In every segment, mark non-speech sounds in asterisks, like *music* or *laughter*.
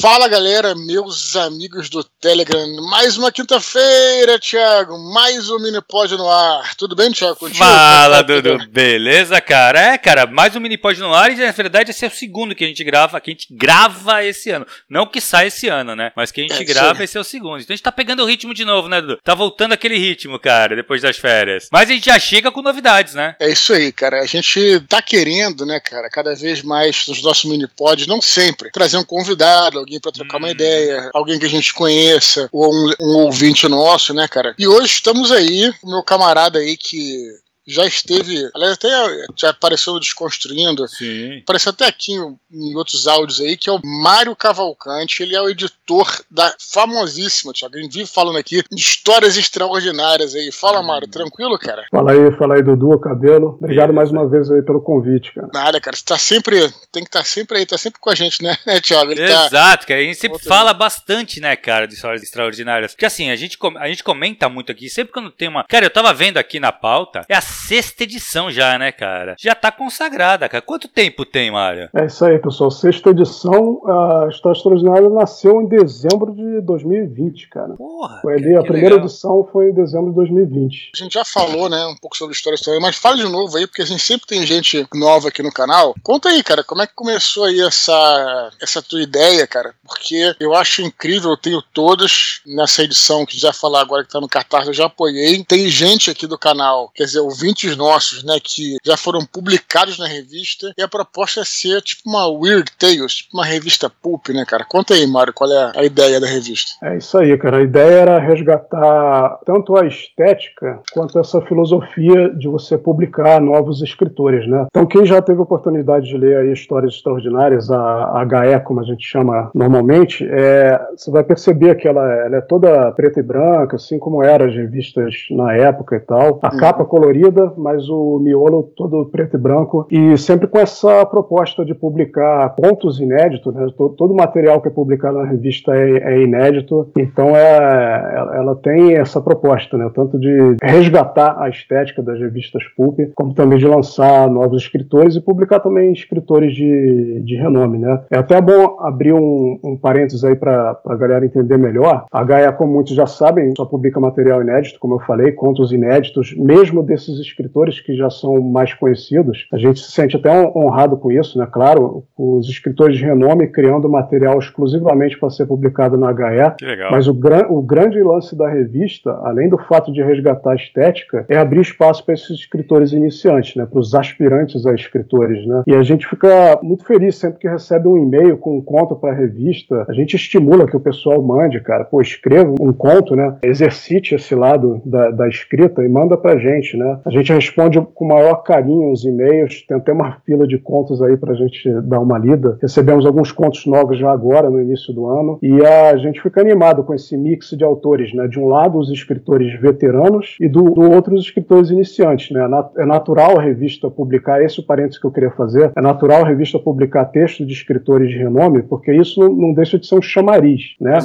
Fala galera, meus amigos do Telegram. Mais uma quinta-feira, Thiago. Mais um Minipod no ar. Tudo bem, Thiago? Contigo? Fala, Dudu. Beleza, cara? É, cara, mais um Minipod no ar e na verdade esse é o segundo que a gente grava, que a gente grava esse ano. Não que sai esse ano, né? Mas que a gente é, grava, sim. esse é o segundo. Então a gente tá pegando o ritmo de novo, né, Dudu? Tá voltando aquele ritmo, cara, depois das férias. Mas a gente já chega com novidades, né? É isso aí, cara. A gente tá querendo, né, cara, cada vez mais nos nossos Minipods, não sempre, trazer um convidado, alguém para trocar hum. uma ideia, alguém que a gente conheça, ou um, um ouvinte nosso, né, cara? E hoje estamos aí, o meu camarada aí que já esteve, aliás, até já apareceu desconstruindo, Sim. apareceu até aqui em, em, outros áudios aí, que é o Mário Cavalcante, ele é o editor da famosíssima, Thiago, ele vive falando aqui, histórias extraordinárias aí. Fala, Mário, hum. tranquilo, cara? Fala aí, fala aí, Dudu, Cabelo. Obrigado mais uma vez aí pelo convite, cara. Nada, cara, você tá sempre, tem que estar tá sempre aí, tá sempre com a gente, né, *laughs* Thiago? Ele tá Exato, tá... cara, a gente sempre Outra fala bastante, né, cara, de histórias extraordinárias. Porque assim, a gente, a gente comenta muito aqui, sempre quando tem uma... Cara, eu tava vendo aqui na pauta, é a sexta edição já, né, cara? Já tá consagrada, cara. Quanto tempo tem, Mário? É isso aí, pessoal. Sexta edição, a História Extraordinária nasceu em dezembro de 2020, cara. Porra! Foi ali, a primeira legal. edição foi em dezembro de 2020. A gente já falou, né, um pouco sobre História Extraordinária, mas fala de novo aí, porque a gente sempre tem gente nova aqui no canal. Conta aí, cara, como é que começou aí essa, essa tua ideia, cara? Porque eu acho incrível, eu tenho todas nessa edição que já falar agora que tá no Catarse, eu já apoiei. Tem gente aqui do canal, quer dizer, ouvintes nossos né, que já foram publicados na revista, e a proposta é ser tipo uma Weird Tales, tipo uma revista pulp, né, cara? Conta aí, Mário, qual é a ideia da revista? É isso aí, cara. A ideia era resgatar tanto a estética quanto essa filosofia de você publicar novos escritores, né? Então, quem já teve a oportunidade de ler aí histórias extraordinárias, a, HE, como a gente chama normalmente, é, você vai perceber que ela, ela é toda preta e branca, assim como eram as revistas na época e tal. A uhum. capa colorida, mas o miolo todo preto e branco, e sempre com essa proposta de publicar pontos inéditos, né? todo, o material que é publicado na revista é, é inédito, então é, ela, tem essa proposta, né? tanto de resgatar a estética das revistas pulp, como também de lançar novos escritores e publicar também escritores de, de renome. Né? É até bom abrir um, um parênteses aí para a galera entender melhor. A Gaia, como muitos já sabem, só publica material inédito, como eu falei, contos inéditos, mesmo desses escritores que já são mais conhecidos. A gente se sente até honrado com isso, né? Claro, os escritores de renome criando material exclusivamente para ser publicado na HE. Que legal. Mas o, gran o grande lance da revista, além do fato de resgatar a estética, é abrir espaço para esses escritores iniciantes, né? Para os aspirantes a escritores, né? E a gente fica muito feliz sempre que recebe um e-mail com um conto para a revista. A gente estimula que o pessoal mande, cara. Pô, escreva um conto, né? Exercite esse lado da, da escrita e manda para gente, né? A gente responde com o maior carinho os e-mails. Tem até uma fila de contos aí para a gente dar uma lida. Recebemos alguns contos novos já agora, no início do ano, e a gente fica animado com esse mix de autores, né? De um lado, os escritores veteranos e do, do outro, os escritores iniciantes, né? É natural a revista publicar, esse é o parênteses que eu queria fazer, é natural a revista publicar textos de escritores de renome, porque isso não, não deixa de ser um chamariz, né?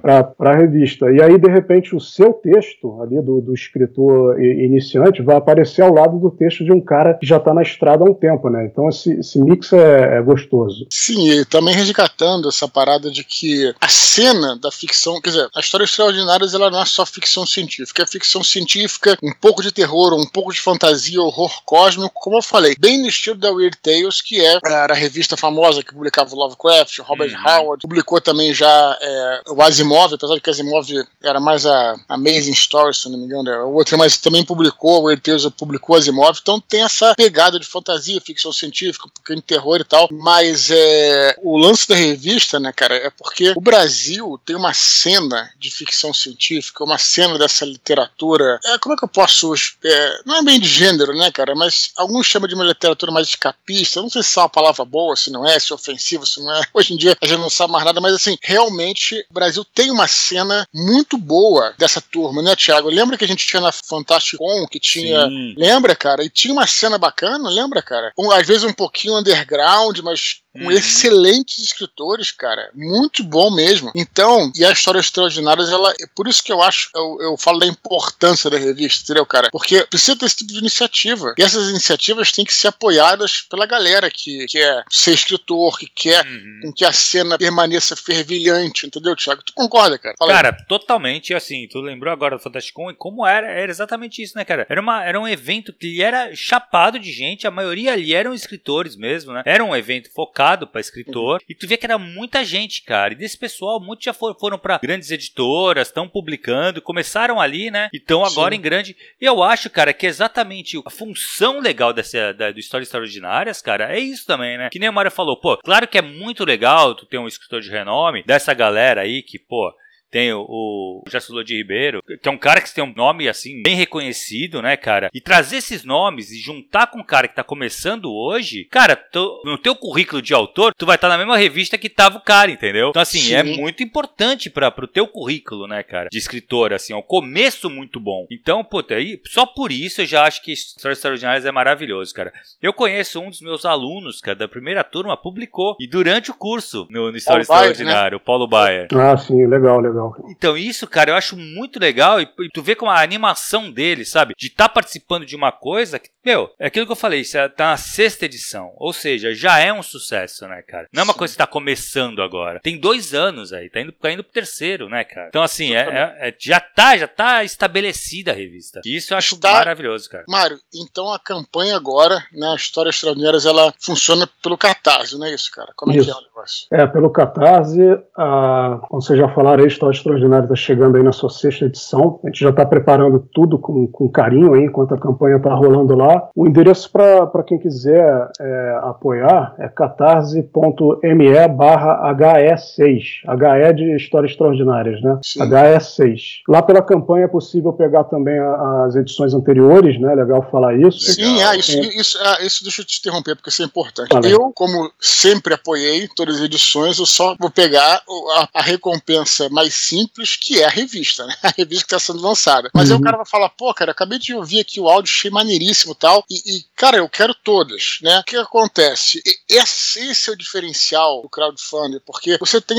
Para a revista. E aí, de repente, o seu texto ali do, do escritor iniciante vai aparecer ao lado do texto de um cara que já está na estrada há um tempo, né? Então esse, esse mix é, é, gostoso. Sim, e também resgatando essa parada de que a cena da ficção, quer dizer, a história extraordinárias ela não é só ficção científica, é ficção científica, um pouco de terror, um pouco de fantasia, horror cósmico, como eu falei, bem no estilo da Weird Tales, que é a revista famosa que publicava o Lovecraft, Robert uhum. Howard, publicou também já é, o Asimov, apesar de que Asimov era mais a Amazing Stories, se não me engano, o outro, mas também publicou, o Weird Publicou com Asimov, então tem essa pegada de fantasia, ficção científica, um pouquinho de terror e tal, mas é, o lance da revista, né, cara, é porque o Brasil tem uma cena de ficção científica, uma cena dessa literatura, é, como é que eu posso, é, não é bem de gênero, né, cara, mas alguns chamam de uma literatura mais escapista, não sei se é uma palavra boa, se não é, se é ofensiva, se não é, hoje em dia a gente não sabe mais nada, mas assim, realmente o Brasil tem uma cena muito boa dessa turma, né, Thiago? Lembra que a gente tinha na Fantasticon, que tinha, Sim. lembra cara? E tinha uma cena bacana, lembra, cara? Um, às vezes um pouquinho underground, mas com uhum. excelentes escritores, cara. Muito bom mesmo. Então, e a história extraordinária, ela. É por isso que eu acho, eu, eu falo da importância da revista, entendeu, cara? Porque precisa ter esse tipo de iniciativa. E essas iniciativas têm que ser apoiadas pela galera que quer ser escritor, que quer uhum. que a cena permaneça fervilhante, entendeu, Thiago? Tu concorda, cara? Fala cara, aí. totalmente assim. Tu lembrou agora do Fantasticon e como era? Era exatamente isso, né, cara? Era, uma, era um evento que era chapado de gente, a maioria ali eram escritores mesmo, né? Era um evento focado para escritor. Uhum. E tu vê que era muita gente, cara. E desse pessoal, muitos já foram, foram para grandes editoras, estão publicando, começaram ali, né? E estão agora Sim. em grande. E eu acho, cara, que exatamente a função legal dessa, da, do Histórias Extraordinárias, cara, é isso também, né? Que nem o Mário falou, pô, claro que é muito legal tu ter um escritor de renome, dessa galera aí que, pô, tem o, o Jacilo de Ribeiro, que é um cara que tem um nome assim bem reconhecido, né, cara? E trazer esses nomes e juntar com um cara que tá começando hoje, cara, tô, no teu currículo de autor, tu vai estar tá na mesma revista que tava o cara, entendeu? Então assim, Sim. é muito importante para pro teu currículo, né, cara, de escritor assim, é um começo muito bom. Então, puta, aí, só por isso eu já acho que Histórias Extraordinárias é maravilhoso, cara. Eu conheço um dos meus alunos, cara, da primeira turma, publicou e durante o curso no, no História Extraordinária, né? o Paulo Bayer. Ah, sim, legal, legal legal. Então, isso, cara, eu acho muito legal. E, e tu vê como a animação dele, sabe? De estar tá participando de uma coisa que, meu, é aquilo que eu falei, você tá na sexta edição. Ou seja, já é um sucesso, né, cara? Não é uma Sim. coisa que tá começando agora. Tem dois anos aí, tá indo, tá indo pro terceiro, né, cara? Então, assim, é, é, é, já tá, já tá estabelecida a revista. E isso eu acho Está... maravilhoso, cara. Mário, então a campanha agora, né, Histórias Extraordinárias, ela funciona pelo Catarse, não é isso, cara? Como isso. é que é o negócio? É, pelo Catarse, a, como vocês já falaram aí, Histórias Extraordinária está chegando aí na sua sexta edição. A gente já está preparando tudo com, com carinho aí, enquanto a campanha está rolando lá. O endereço para quem quiser é, apoiar é catarse.me barra HE6. HE de Histórias Extraordinárias, né? Sim. HE6. Lá pela campanha é possível pegar também as edições anteriores, né? Legal falar isso. Sim, ah, isso, é. isso, ah, isso deixa eu te interromper, porque isso é importante. Valeu. Eu, como sempre apoiei todas as edições, eu só vou pegar a, a recompensa mais simples, que é a revista, né? *laughs* A revista que está sendo lançada. Mas uhum. aí o cara vai falar, pô, cara, acabei de ouvir aqui o áudio, achei maneiríssimo tal, e, e cara, eu quero todas, né? O que acontece? Esse, esse é o diferencial do crowdfunding, porque você tem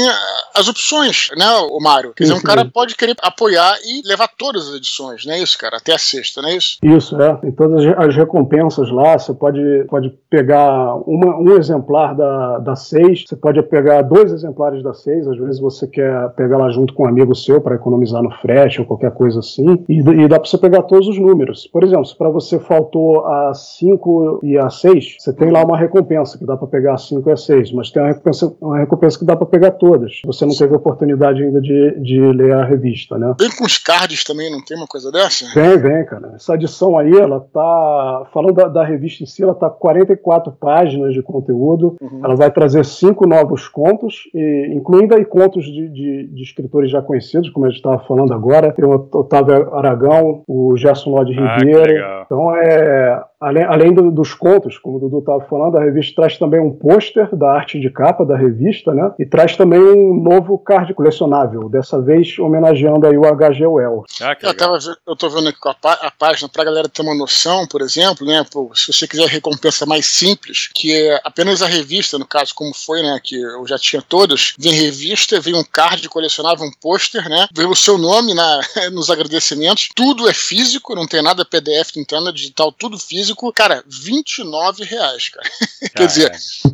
as opções, né, o Mário? Quer dizer, um cara pode querer apoiar e levar todas as edições, não é isso, cara? Até a sexta, não é isso? Isso, é. Tem todas as recompensas lá, você pode, pode pegar uma, um exemplar da, da seis, você pode pegar dois exemplares da seis, às vezes você quer pegar lá junto com um amigo seu para economizar no frete ou qualquer coisa assim, e, e dá para você pegar todos os números. Por exemplo, se para você faltou a 5 e a 6, você tem lá uma recompensa que dá para pegar a 5 e a 6, mas tem uma recompensa, uma recompensa que dá para pegar todas. Você não teve oportunidade ainda de, de ler a revista, né? Vem com os cards também, não tem uma coisa dessa? Vem, vem, cara. Essa edição aí, ela tá. Falando da, da revista em si, ela tá 44 páginas de conteúdo. Uhum. Ela vai trazer cinco novos contos, e, incluindo aí contos de, de, de escritores já conhecidos, como a gente estava falando agora. Tem o Otávio Aragão, o Gerson Lodi ah, Ribeiro. Então é Além, além do, dos contos, como o Dudu estava falando, a revista traz também um pôster da arte de capa da revista, né? E traz também um novo card colecionável, dessa vez homenageando aí o H.G. Wells. Ah, eu, tava, eu tô vendo aqui a, a página para a galera ter uma noção, por exemplo, né? Pô, se você quiser recompensa mais simples, que é apenas a revista, no caso, como foi, né? Que eu já tinha todas, vem revista, vem um card colecionável, um pôster, né? Vem o seu nome na, *laughs* nos agradecimentos, tudo é físico, não tem nada PDF, não tem nada digital, tudo físico físico, cara, 29 reais, cara. *laughs* Quer dizer,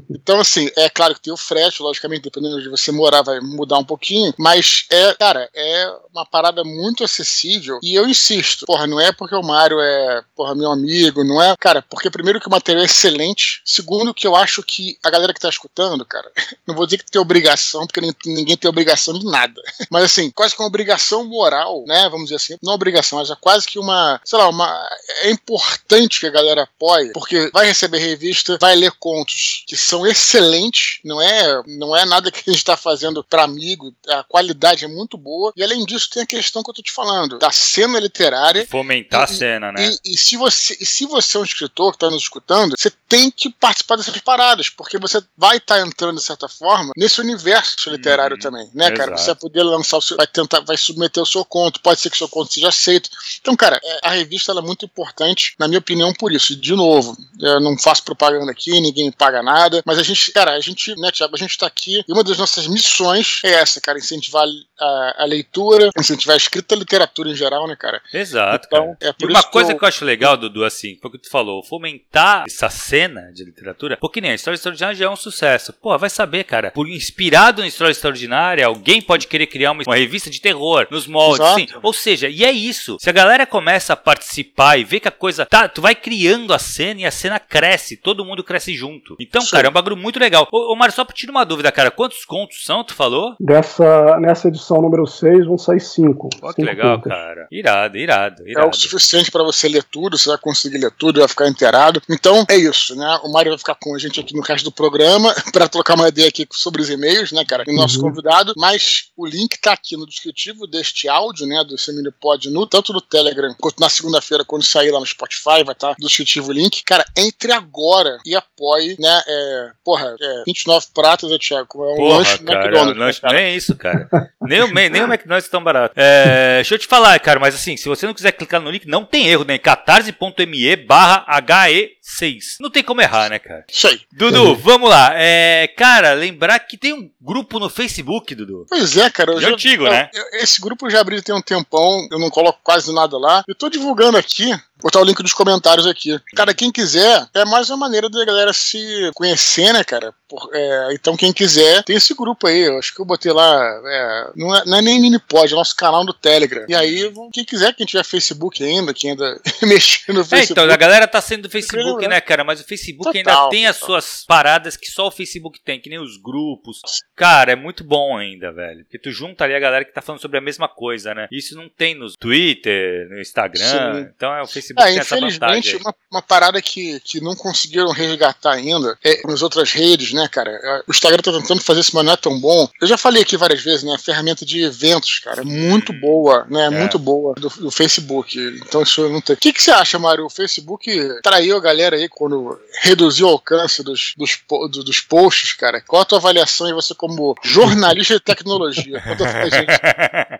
então assim, é claro que tem o frete, logicamente, dependendo de você morar, vai mudar um pouquinho, mas é, cara, é uma parada muito acessível e eu insisto, porra, não é porque o Mário é, porra, meu amigo, não é, cara, porque primeiro que o material é excelente, segundo que eu acho que a galera que tá escutando, cara, *laughs* não vou dizer que tem obrigação, porque ninguém tem obrigação de nada, *laughs* mas assim, quase que uma obrigação moral, né, vamos dizer assim, não obrigação, mas é quase que uma, sei lá, uma, é importante que a galera galera apoia, porque vai receber revista, vai ler contos que são excelentes, não é, não é nada que a gente está fazendo para amigo, a qualidade é muito boa, e além disso tem a questão que eu tô te falando, da cena literária. Fomentar e, a cena, né? E, e, se você, e se você é um escritor que está nos escutando, você tem que participar dessas paradas, porque você vai estar tá entrando, de certa forma, nesse universo literário hum, também, né, exato. cara? Você vai poder lançar o seu, vai tentar, vai submeter o seu conto, pode ser que o seu conto seja aceito. Então, cara, é, a revista é muito importante, na minha opinião, por isso. De novo, eu não faço propaganda aqui, ninguém me paga nada, mas a gente, cara, a gente, né, Tiago, a gente tá aqui e uma das nossas missões é essa, cara, incentivar a, a leitura, incentivar a escrita a literatura em geral, né, cara? Exato. Então, cara. É por e uma coisa que eu... que eu acho legal, Dudu, assim, foi o que tu falou, fomentar essa cena de literatura, porque nem a história extraordinária já é um sucesso. Pô, vai saber, cara, por inspirado na história extraordinária, alguém pode querer criar uma, uma revista de terror nos moldes, assim. Ou seja, e é isso. Se a galera começa a participar e ver que a coisa tá, tu vai criando a cena e a cena cresce, todo mundo cresce junto. Então, Sim. cara, é um bagulho muito legal. Ô, ô Mário, só pra tirar uma dúvida, cara, quantos contos são, tu falou? Dessa, nessa edição número 6 vão sair 5. Pô, que legal, contas. cara. Irado, irado, irado. É o suficiente para você ler tudo, você vai conseguir ler tudo, vai ficar inteirado. Então, é isso, né? O Mário vai ficar com a gente aqui no resto do programa *laughs* para trocar uma ideia aqui sobre os e-mails, né, cara? E nosso uhum. convidado, mas o link tá aqui no descritivo deste áudio, né, do Seminipod, no, tanto no Telegram quanto na segunda-feira, quando sair lá no Spotify, vai estar tá no descritivo o link. Cara, entre agora e apoie, né, é, porra, é 29 pratas, né, Thiago? É um porra, lanche cara, McDonald's. É um lanche, né, nem isso, cara. nem, *laughs* o, nem o *laughs* McDonald's é tão barato. É, deixa eu te falar, cara, mas assim, se você não quiser clicar no link, não tem erro, né? catarse.me barra HE6. Não tem como errar, né, cara? Isso aí. Dudu, vamos lá. É, cara, lembrar que tem um grupo no Facebook, Dudu. Pois é, cara. Eu já, antigo, eu, né? Eu, esse grupo eu já abri tem um tempão, eu não coloco quase nada lá. Eu tô divulgando aqui botar o link dos comentários aqui. Cara, quem quiser, é mais uma maneira da galera se conhecer, né, cara? Por, é, então, quem quiser, tem esse grupo aí. Eu acho que eu botei lá. É, não, é, não, é, nem Minipod, é nosso canal do Telegram. E aí, quem quiser, quem tiver Facebook ainda, quem ainda *laughs* mexer no Facebook. É, então, a galera tá sendo do Facebook, né, cara? Mas o Facebook total, ainda tem as suas paradas que só o Facebook tem, que nem os grupos. Cara, é muito bom ainda, velho. Porque tu junta ali a galera que tá falando sobre a mesma coisa, né? Isso não tem no Twitter, no Instagram. Sim. Então é o Facebook Facebook é, infelizmente, uma, uma, parada que, que não conseguiram resgatar ainda é nas outras redes, né, cara? É, o Instagram tá tentando fazer isso, mas não é tão bom. Eu já falei aqui várias vezes, né? A ferramenta de eventos, cara, é muito boa, né? É. Muito boa do, do, Facebook. Então isso não tem. O que, que você acha, Mário? O Facebook traiu a galera aí quando reduziu o alcance dos, dos, dos posts, cara. Qual a tua avaliação aí, você como jornalista de tecnologia? *laughs*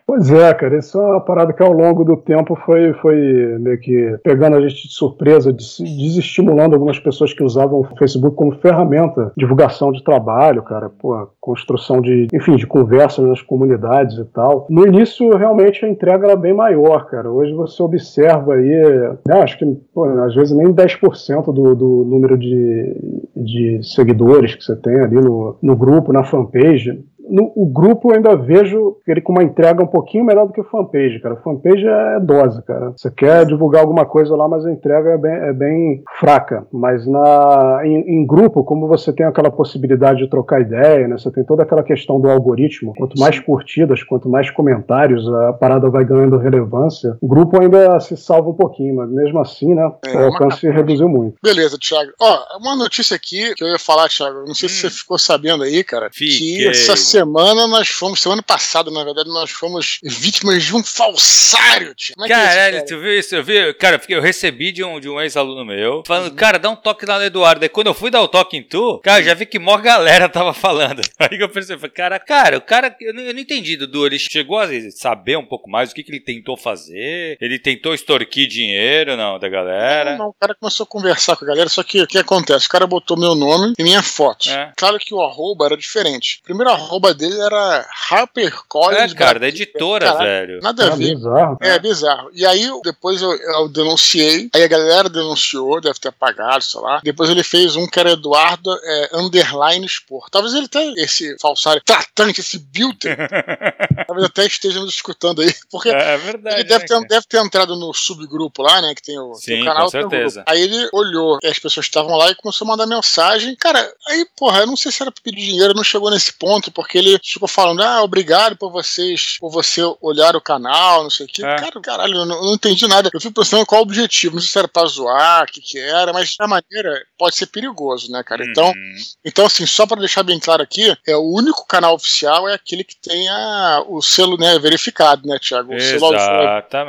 Pois é, cara, isso é uma parada que ao longo do tempo foi, foi meio que pegando a gente de surpresa, desestimulando algumas pessoas que usavam o Facebook como ferramenta divulgação de trabalho, cara, pô, construção de, enfim, de conversas nas comunidades e tal. No início, realmente, a entrega era bem maior, cara. Hoje você observa aí, né, acho que, pô, às vezes nem 10% do, do número de, de seguidores que você tem ali no, no grupo, na fanpage no, o grupo eu ainda vejo ele com uma entrega um pouquinho melhor do que o fanpage, cara. O fanpage é dose, cara. Você quer divulgar alguma coisa lá, mas a entrega é bem, é bem fraca. Mas na, em, em, grupo, como você tem aquela possibilidade de trocar ideia, né? Você tem toda aquela questão do algoritmo. Quanto mais curtidas, quanto mais comentários, a parada vai ganhando relevância. O grupo ainda se salva um pouquinho, mas mesmo assim, né? É, o alcance uma... reduziu muito. Beleza, Thiago. Ó, uma notícia aqui que eu ia falar, Thiago. Não sei hum. se você ficou sabendo aí, cara. Fiquei. Que essa semana nós fomos, semana passada, na verdade, nós fomos vítimas de um falsário, tio. É, é Caralho, é tu viu isso? Eu vi, cara, eu recebi de um, de um ex-aluno meu, falando, uhum. cara, dá um toque lá no Eduardo. Aí quando eu fui dar o toque em tu, cara, já vi que maior galera *laughs* tava falando. Aí eu pensei, cara, cara, o cara, eu não, eu não entendi, Dudu, ele chegou a saber um pouco mais o que, que ele tentou fazer, ele tentou extorquir dinheiro, não, da galera. Não, não, o cara começou a conversar com a galera, só que o que acontece? O cara botou meu nome e minha foto. É. Claro que o arroba era diferente. Primeiro arroba arroba dele era HarperCollins. É, cara, da editora, cara, velho. Nada a ver. Bizarro. É, bizarro. E aí, depois eu, eu, denunciei, aí a galera denunciou, deve ter apagado, sei lá. Depois ele fez um que era Eduardo é, Underline Sport. Talvez ele tenha esse falsário tratante, esse builder. *laughs* Talvez até esteja nos escutando aí. Porque é, é verdade. Ele deve, né, ter, deve ter entrado no subgrupo lá, né? Que tem o, Sim, tem o canal. Com certeza. Aí ele olhou as pessoas estavam lá e começou a mandar mensagem. Cara, aí, porra, eu não sei se era pra pedir dinheiro, não chegou nesse ponto, porque ele ficou falando, ah, obrigado por vocês, por você olhar o canal, não sei o que. É. Cara, caralho, eu não, eu não, entendi nada. Eu fico pensando qual o objetivo. Não sei se era pra zoar, o que que era, mas de maneira pode ser perigoso, né, cara? Então, uhum. então assim, só para deixar bem claro aqui, é o único canal oficial é aquele que tenha o selo, né, verificado, né, Thiago? O Exatamente. Selo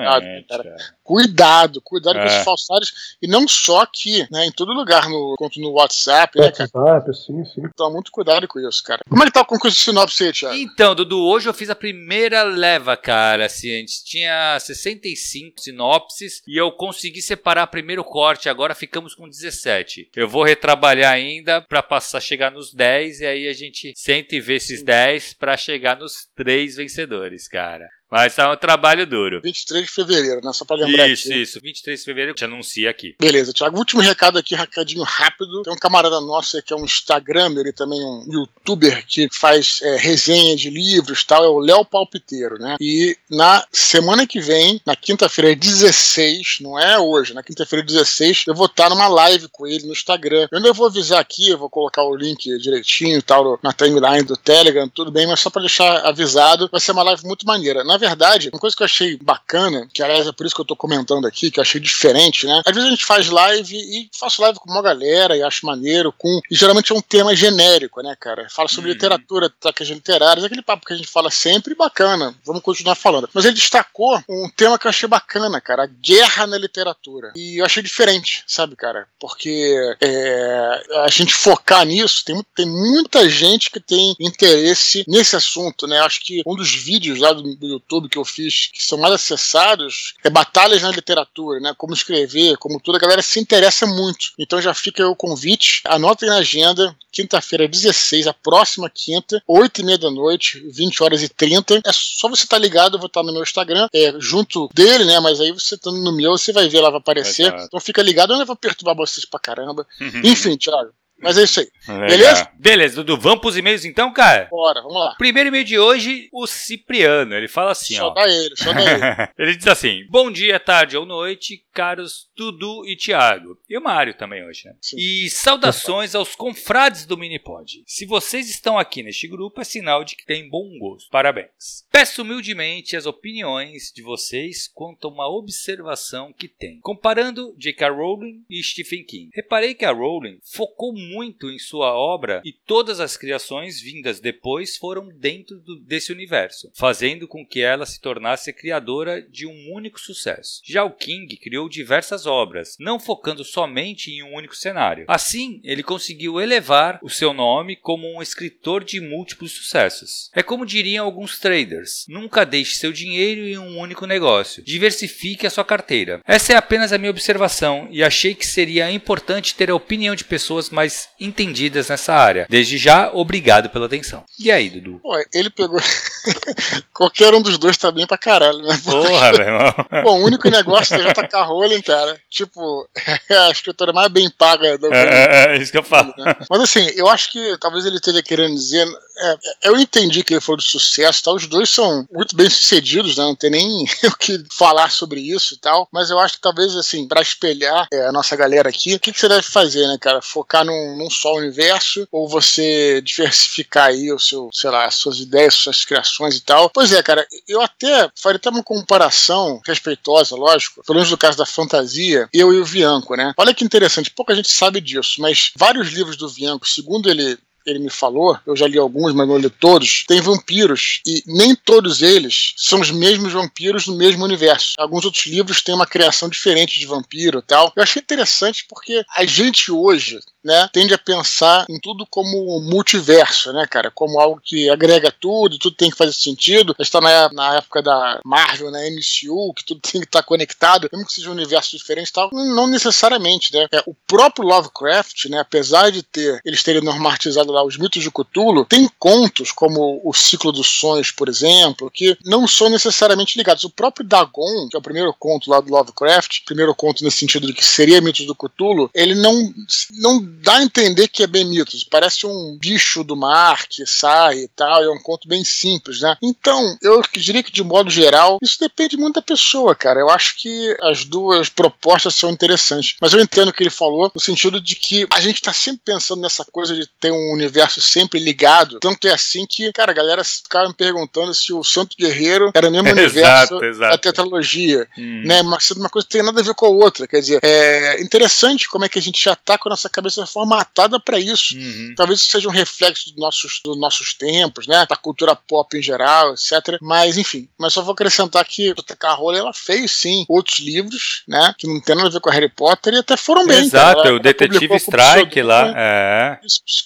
Cuidado, cuidado é. com esses falsários. E não só aqui, né? Em todo lugar, no, quanto no WhatsApp, né, cara? WhatsApp, sim, sim. Então, muito cuidado com isso, cara. Como é que tá o concurso sinopse aí, Thiago. Então, Dudu, hoje eu fiz a primeira leva, cara. Assim, a gente tinha 65 sinopses e eu consegui separar primeiro corte. Agora ficamos com 17. Eu vou retrabalhar ainda para passar, chegar nos 10 e aí a gente senta e vê esses 10 para chegar nos três vencedores, cara. Mas tá um trabalho duro. 23 de fevereiro, né? Só pra lembrar Isso, aqui. isso. 23 de fevereiro te anuncia aqui. Beleza, Thiago. Último recado aqui, recadinho rápido. Tem um camarada nosso que é um Instagramer e também um youtuber que faz é, resenha de livros e tal, é o Léo Palpiteiro, né? E na semana que vem, na quinta-feira 16, não é hoje, na quinta-feira 16, eu vou estar numa live com ele no Instagram. Eu ainda vou avisar aqui, eu vou colocar o link direitinho e tal na timeline do Telegram, tudo bem, mas só pra deixar avisado, vai ser uma live muito maneira. Na verdade, uma coisa que eu achei bacana, que aliás é por isso que eu tô comentando aqui, que eu achei diferente, né? Às vezes a gente faz live e faço live com uma galera e acho maneiro, com. E geralmente é um tema genérico, né, cara? Fala sobre Uhum. literatura, taques literárias, aquele papo que a gente fala sempre, bacana. Vamos continuar falando. Mas ele destacou um tema que eu achei bacana, cara, a guerra na literatura. E eu achei diferente, sabe, cara? Porque é, a gente focar nisso, tem, tem muita gente que tem interesse nesse assunto, né? Acho que um dos vídeos lá do, do YouTube que eu fiz, que são mais acessados, é Batalhas na Literatura, né? Como escrever, como tudo, a galera se interessa muito. Então já fica aí o convite, anotem na agenda, quinta-feira 16, a próxima quinta, 8 e meia da noite, 20 horas e 30. É só você estar ligado, eu vou estar no meu Instagram, é, junto dele, né? Mas aí você estando no meu, você vai ver lá, vai aparecer. Exato. Então fica ligado, eu não vou perturbar vocês pra caramba. *laughs* Enfim, Thiago. Mas é isso aí. Legal. Beleza? Beleza, Dudu. Vamos pros e-mails então, cara? Bora, vamos lá. Primeiro e-mail de hoje, o Cipriano. Ele fala assim, só ó. dá ele, só dá ele. *laughs* Ele diz assim: Bom dia, tarde ou noite, caros Dudu e Thiago. E o Mário também hoje, né? Sim. E saudações aos confrades do Minipod. Se vocês estão aqui neste grupo, é sinal de que tem bom gosto. Parabéns. Peço humildemente as opiniões de vocês quanto a uma observação que tem. Comparando J.K. Rowling e Stephen King. Reparei que a Rowling focou muito em sua obra e todas as criações vindas depois foram dentro do- desse universo, fazendo com que ela se tornasse criadora de um único sucesso. Já o King criou diversas obras, não focando somente em um único cenário. Assim, ele conseguiu elevar o seu nome como um escritor de múltiplos sucessos. É como diriam alguns traders: nunca deixe seu dinheiro em um único negócio. Diversifique a sua carteira. Essa é apenas a minha observação e achei que seria importante ter a opinião de pessoas mais entendidas nessa área. Desde já, obrigado pela atenção. E aí, Dudu? Pô, ele pegou. *laughs* Qualquer um dos dois tá bem pra caralho, né? Porra, meu irmão. *laughs* Pô, o único negócio da JK Rowling, cara, tipo, *laughs* é a escritora mais bem paga do É, é, é isso que eu falo. né? Mas assim, eu acho que talvez ele esteja querendo dizer. é, é, eu entendi que ele falou de sucesso e tal. Os dois são muito bem sucedidos, né? Não tem nem o que falar sobre isso e tal. Mas eu acho que talvez, assim, pra espelhar é, a nossa galera aqui, o que, que você deve fazer, né, cara? Focar num, num só universo ou você diversificar aí o seu, sei lá, as suas ideias, suas criações e tal. Pois é, cara, eu até faria até uma comparação respeitosa, lógico, pelo menos no caso da fantasia, eu e o Bianco, né? Olha que interessante, pouca gente sabe disso, mas vários livros do Bianco, segundo ele ele me falou, eu já li alguns, mas não li todos, tem vampiros. E nem todos eles são os mesmos vampiros no mesmo universo. Alguns outros livros têm uma criação diferente de vampiro e tal. Eu achei interessante porque a gente hoje, né, tende a pensar em tudo como multiverso, né, cara? Como algo que agrega tudo, tudo tem que fazer sentido. A gente tá na, na época da Marvel, na MCU, que tudo *laughs* tem que estar conectado, mesmo que seja um universo diferente e tal. Não necessariamente, né? É, o próprio Lovecraft, né, apesar de ter eles terem normatizado lá os mitos de Cthulhu, tem contos como o Ciclo dos Sonhos, por exemplo, que não são necessariamente ligados. O próprio Dagon, que é o primeiro conto lá do Lovecraft, primeiro conto nesse sentido de que seria mitos do Cthulhu, ele não, não dá a entender que é bem mitos. Parece um bicho do mar que sai e tal, é um conto bem simples, né? Então, eu diria que de modo geral, isso depende muito da pessoa, cara. Eu acho que as duas propostas são interessantes. Mas eu entendo o que ele falou, no sentido de que a gente tá sempre pensando nessa coisa de ter um universo sempre ligado. Tanto é assim que, cara, a galera ficava me perguntando se o Santo Guerreiro era o mesmo *laughs* universo Exato, exato. da tetralogia Hum. né? Mas uma coisa que tem nada a ver com a outra. Quer dizer, é interessante como é que a gente já tá com a nossa cabeça é formatada para isso. Uhum. Talvez isso seja um reflexo dos nossos, dos nossos tempos, né? Da cultura pop em geral, etc. Mas, enfim. Mas só vou acrescentar que a. Rowling, ela fez, sim, outros livros, né? Que não tem nada a ver com Harry Potter e até foram bem. Exato, ela, o Detetive Strike lá. É.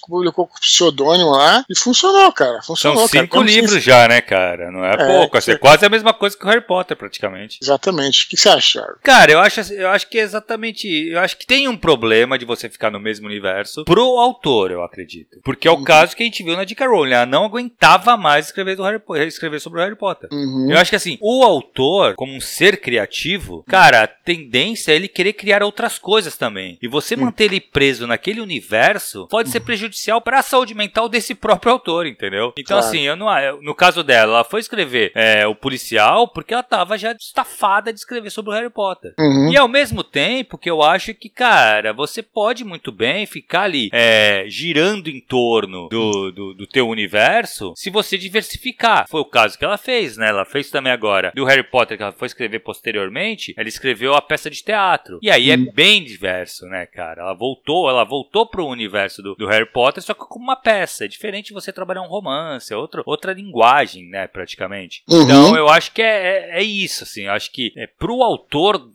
Publicou com pseudônimo lá e funcionou, cara. Funcionou, São cinco cara. livros já, né, cara? Não é, é pouco. É quase a mesma coisa que o Harry Potter, praticamente. Exatamente. O que você acha, Cara, eu acho, eu acho que é exatamente. Eu acho que tem um problema de você ficar no mesmo universo pro autor, eu acredito. Porque é o uhum. caso que a gente viu na J.K. Rowling. Ela não aguentava mais escrever, do Harry, escrever sobre o Harry Potter. Uhum. Eu acho que assim, o autor, como um ser criativo, cara, a tendência é ele querer criar outras coisas também. E você uhum. manter ele preso naquele universo pode ser prejudicial para a saúde mental desse *laughs* próprio autor, entendeu? Então, claro. assim, eu não, no caso dela, ela foi escrever é, o policial porque ela tava já estafada de escrever sobre o Harry Potter. Uhum. E ao mesmo tempo que eu acho que, cara, você pode muito bem ficar ali é, girando em torno do, do, do, teu universo se você diversificar. Foi o caso que ela fez, né? Ela fez também agora do Harry Potter que ela foi escrever posteriormente. Ela escreveu a peça de teatro. E aí é uhum. bem diverso, né, cara? Ela voltou, ela voltou pro universo do, do Harry Potter, só que como uma peça. É diferente você trabalhar um romance, é outro, outra linguagem, né, praticamente. Uhum. Então eu acho que é, é, é isso, assim. Eu acho que é, pro autor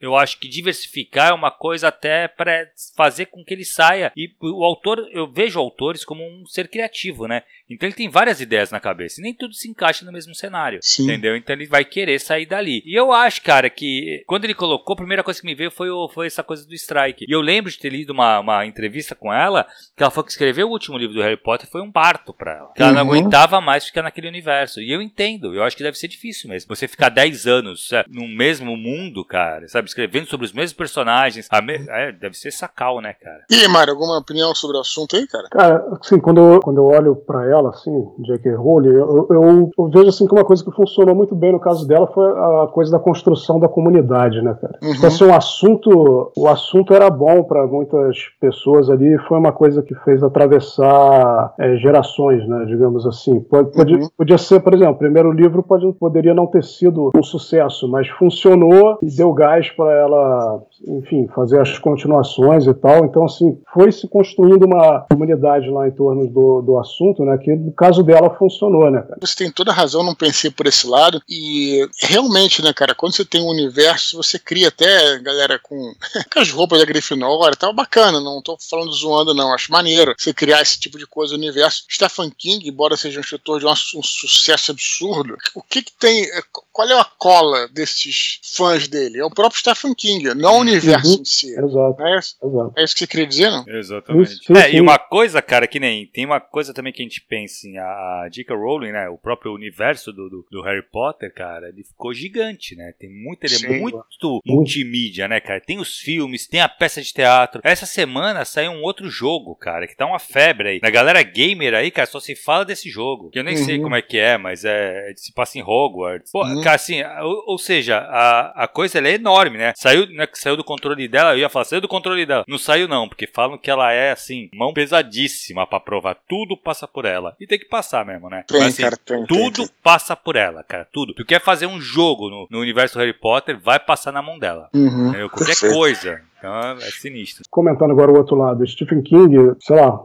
eu acho que diversificar é uma coisa até para fazer com que ele saia. E o autor, eu vejo autores como um ser criativo, né? Então ele tem várias ideias na cabeça e nem tudo se encaixa no mesmo cenário. Sim. Entendeu? Então ele vai querer sair dali. E eu acho, cara, que quando ele colocou, a primeira coisa que me veio foi, foi essa coisa do strike. E eu lembro de ter lido uma, uma entrevista com ela, que ela falou que escrever o último livro do Harry Potter foi um parto para ela. Que ela não uhum. aguentava mais ficar naquele universo. E eu entendo, eu acho que deve ser difícil mesmo. Você ficar 10 anos sabe, no mesmo mundo, cara, sabe? Escrevendo sobre os mesmos personagens. Me... É, deve ser sacal, né, cara? E aí, Mário, alguma opinião sobre o assunto aí, cara? Cara, assim, quando eu, quando eu olho pra ela, assim, J.K. Rowling, eu, eu, eu, vejo, assim, que uma coisa que funcionou muito bem no caso dela foi a coisa da construção da comunidade, né, cara? Uhum. Então, assim, o assunto, o assunto era bom para muitas pessoas ali, foi uma coisa que fez atravessar é, gerações, né, digamos assim. Pode, podia, uhum. podia ser, por exemplo, o primeiro livro pode, poderia não ter sido um sucesso, mas funcionou e deu gás para ela, enfim, fazer as continuações e tal. Então, assim, foi se construindo uma comunidade lá em torno do, do assunto, né? Que no caso dela funcionou, né, cara? Você tem toda a razão, não pensei por esse lado. E realmente, né, cara, quando você tem um universo, você cria até, galera, com, *laughs* com as roupas da Grifinória e bacana. Não tô falando zoando, não. Acho maneiro você criar esse tipo de coisa no universo. Stephen King, embora seja um escritor de um, um sucesso absurdo, o que que tem. Qual é a cola desses fãs dele? É o próprio Stephen King, não o universo uhum. em si. Exato. É isso, Exato. é isso que você queria dizer, não? Exatamente. Isso, é, sim. e uma coisa, cara, que nem. Tem uma coisa também que a gente pensa em a J.K. Rowling, né? O próprio universo do, do, do, Harry Potter, cara, ele ficou gigante, né? Tem muito, ele é sim, muito mano. multimídia, né, cara? Tem os filmes, tem a peça de teatro. Essa semana saiu um outro jogo, cara, que tá uma febre aí. Na galera gamer aí, cara, só se fala desse jogo. Que eu nem uhum. sei como é que é, mas é. Se passa em Hogwarts. Pô, uhum. cara, assim, ou, ou, seja, a, a coisa é enorme, né? Saiu, né, saiu do controle dela, eu ia falar, saiu do controle dela. Não saiu, não, porque falam que ela é, assim, mão pesadíssima para provar. Tudo passa por ela. E tem que passar mesmo, né? Tem, Mas, assim, cara, tem, tudo tem, passa por ela, cara. Tudo. Tu quer fazer um jogo no, no universo Harry Potter, vai passar na mão dela. Uhum, Qualquer perfeito. coisa. Então é sinistro. Comentando agora o outro lado, Stephen King, sei lá,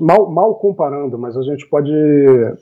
mal, mal comparando, mas a gente pode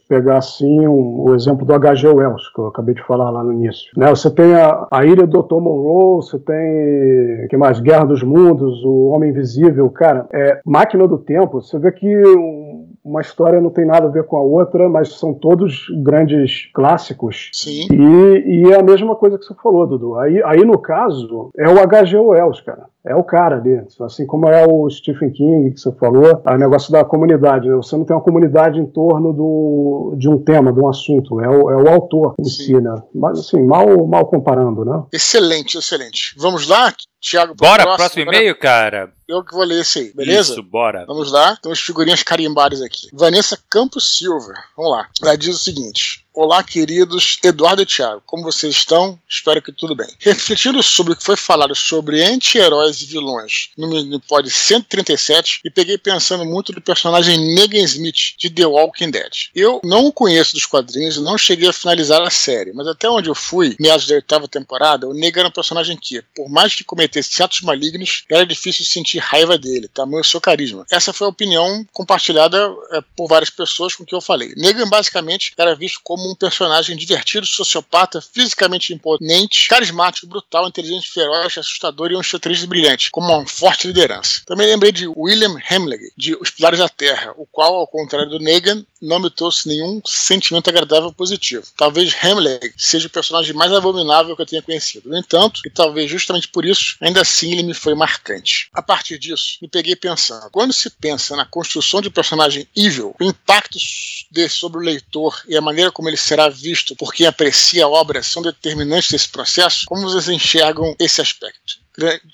pegar assim um, o exemplo do H.G. Wells, que eu acabei de falar lá no início. Né? Você tem a, a Ilha do Dr. Monroe, você tem que mais? Guerra dos Mundos, O Homem Invisível, cara, é Máquina do Tempo, você vê que um, uma história não tem nada a ver com a outra, mas são todos grandes clássicos. Sim. E, e é a mesma coisa que você falou, Dudu. Aí, aí no caso, é o H.G. Wells, cara é o cara ali. Assim como é o Stephen King, que você falou, o negócio da comunidade. Né? Você não tem uma comunidade em torno do, de um tema, de um assunto. É o, é o autor em Sim. si, né? Mas, assim, mal, mal comparando, né? Excelente, excelente. Vamos lá, Tiago? Bora, próximo, próximo e-mail, cara. Eu que vou ler esse aí, beleza? Isso, bora. Vamos lá. Tem umas figurinhas carimbadas aqui. Vanessa Campos Silva. Vamos lá. Ela diz o seguinte. Olá, queridos Eduardo e Thiago. Como vocês estão? Espero que tudo bem. Refletindo sobre o que foi falado sobre anti-heróis e vilões no Minipod 137, e peguei pensando muito no personagem Negan Smith de The Walking Dead. Eu não o conheço dos quadrinhos não cheguei a finalizar a série, mas até onde eu fui, meados da oitava temporada, o Negan era um personagem que, por mais que cometesse atos malignos, era difícil sentir raiva dele, tamanho o seu carisma. Essa foi a opinião compartilhada é, por várias pessoas com que eu falei. Negan basicamente era visto como como um personagem divertido, sociopata, fisicamente imponente, carismático, brutal, inteligente, feroz, assustador e um estrategista brilhante, com uma forte liderança. Também lembrei de William Hemling, de Os Pilares da Terra, o qual, ao contrário do Negan, não me trouxe nenhum sentimento agradável positivo. Talvez Hemleg seja o personagem mais abominável que eu tenha conhecido. No entanto, e talvez justamente por isso, ainda assim ele me foi marcante. A partir disso, me peguei pensando: quando se pensa na construção de um personagem evil, o impacto desse sobre o leitor e a maneira como ele será visto por quem aprecia a obra são determinantes desse processo, como vocês enxergam esse aspecto?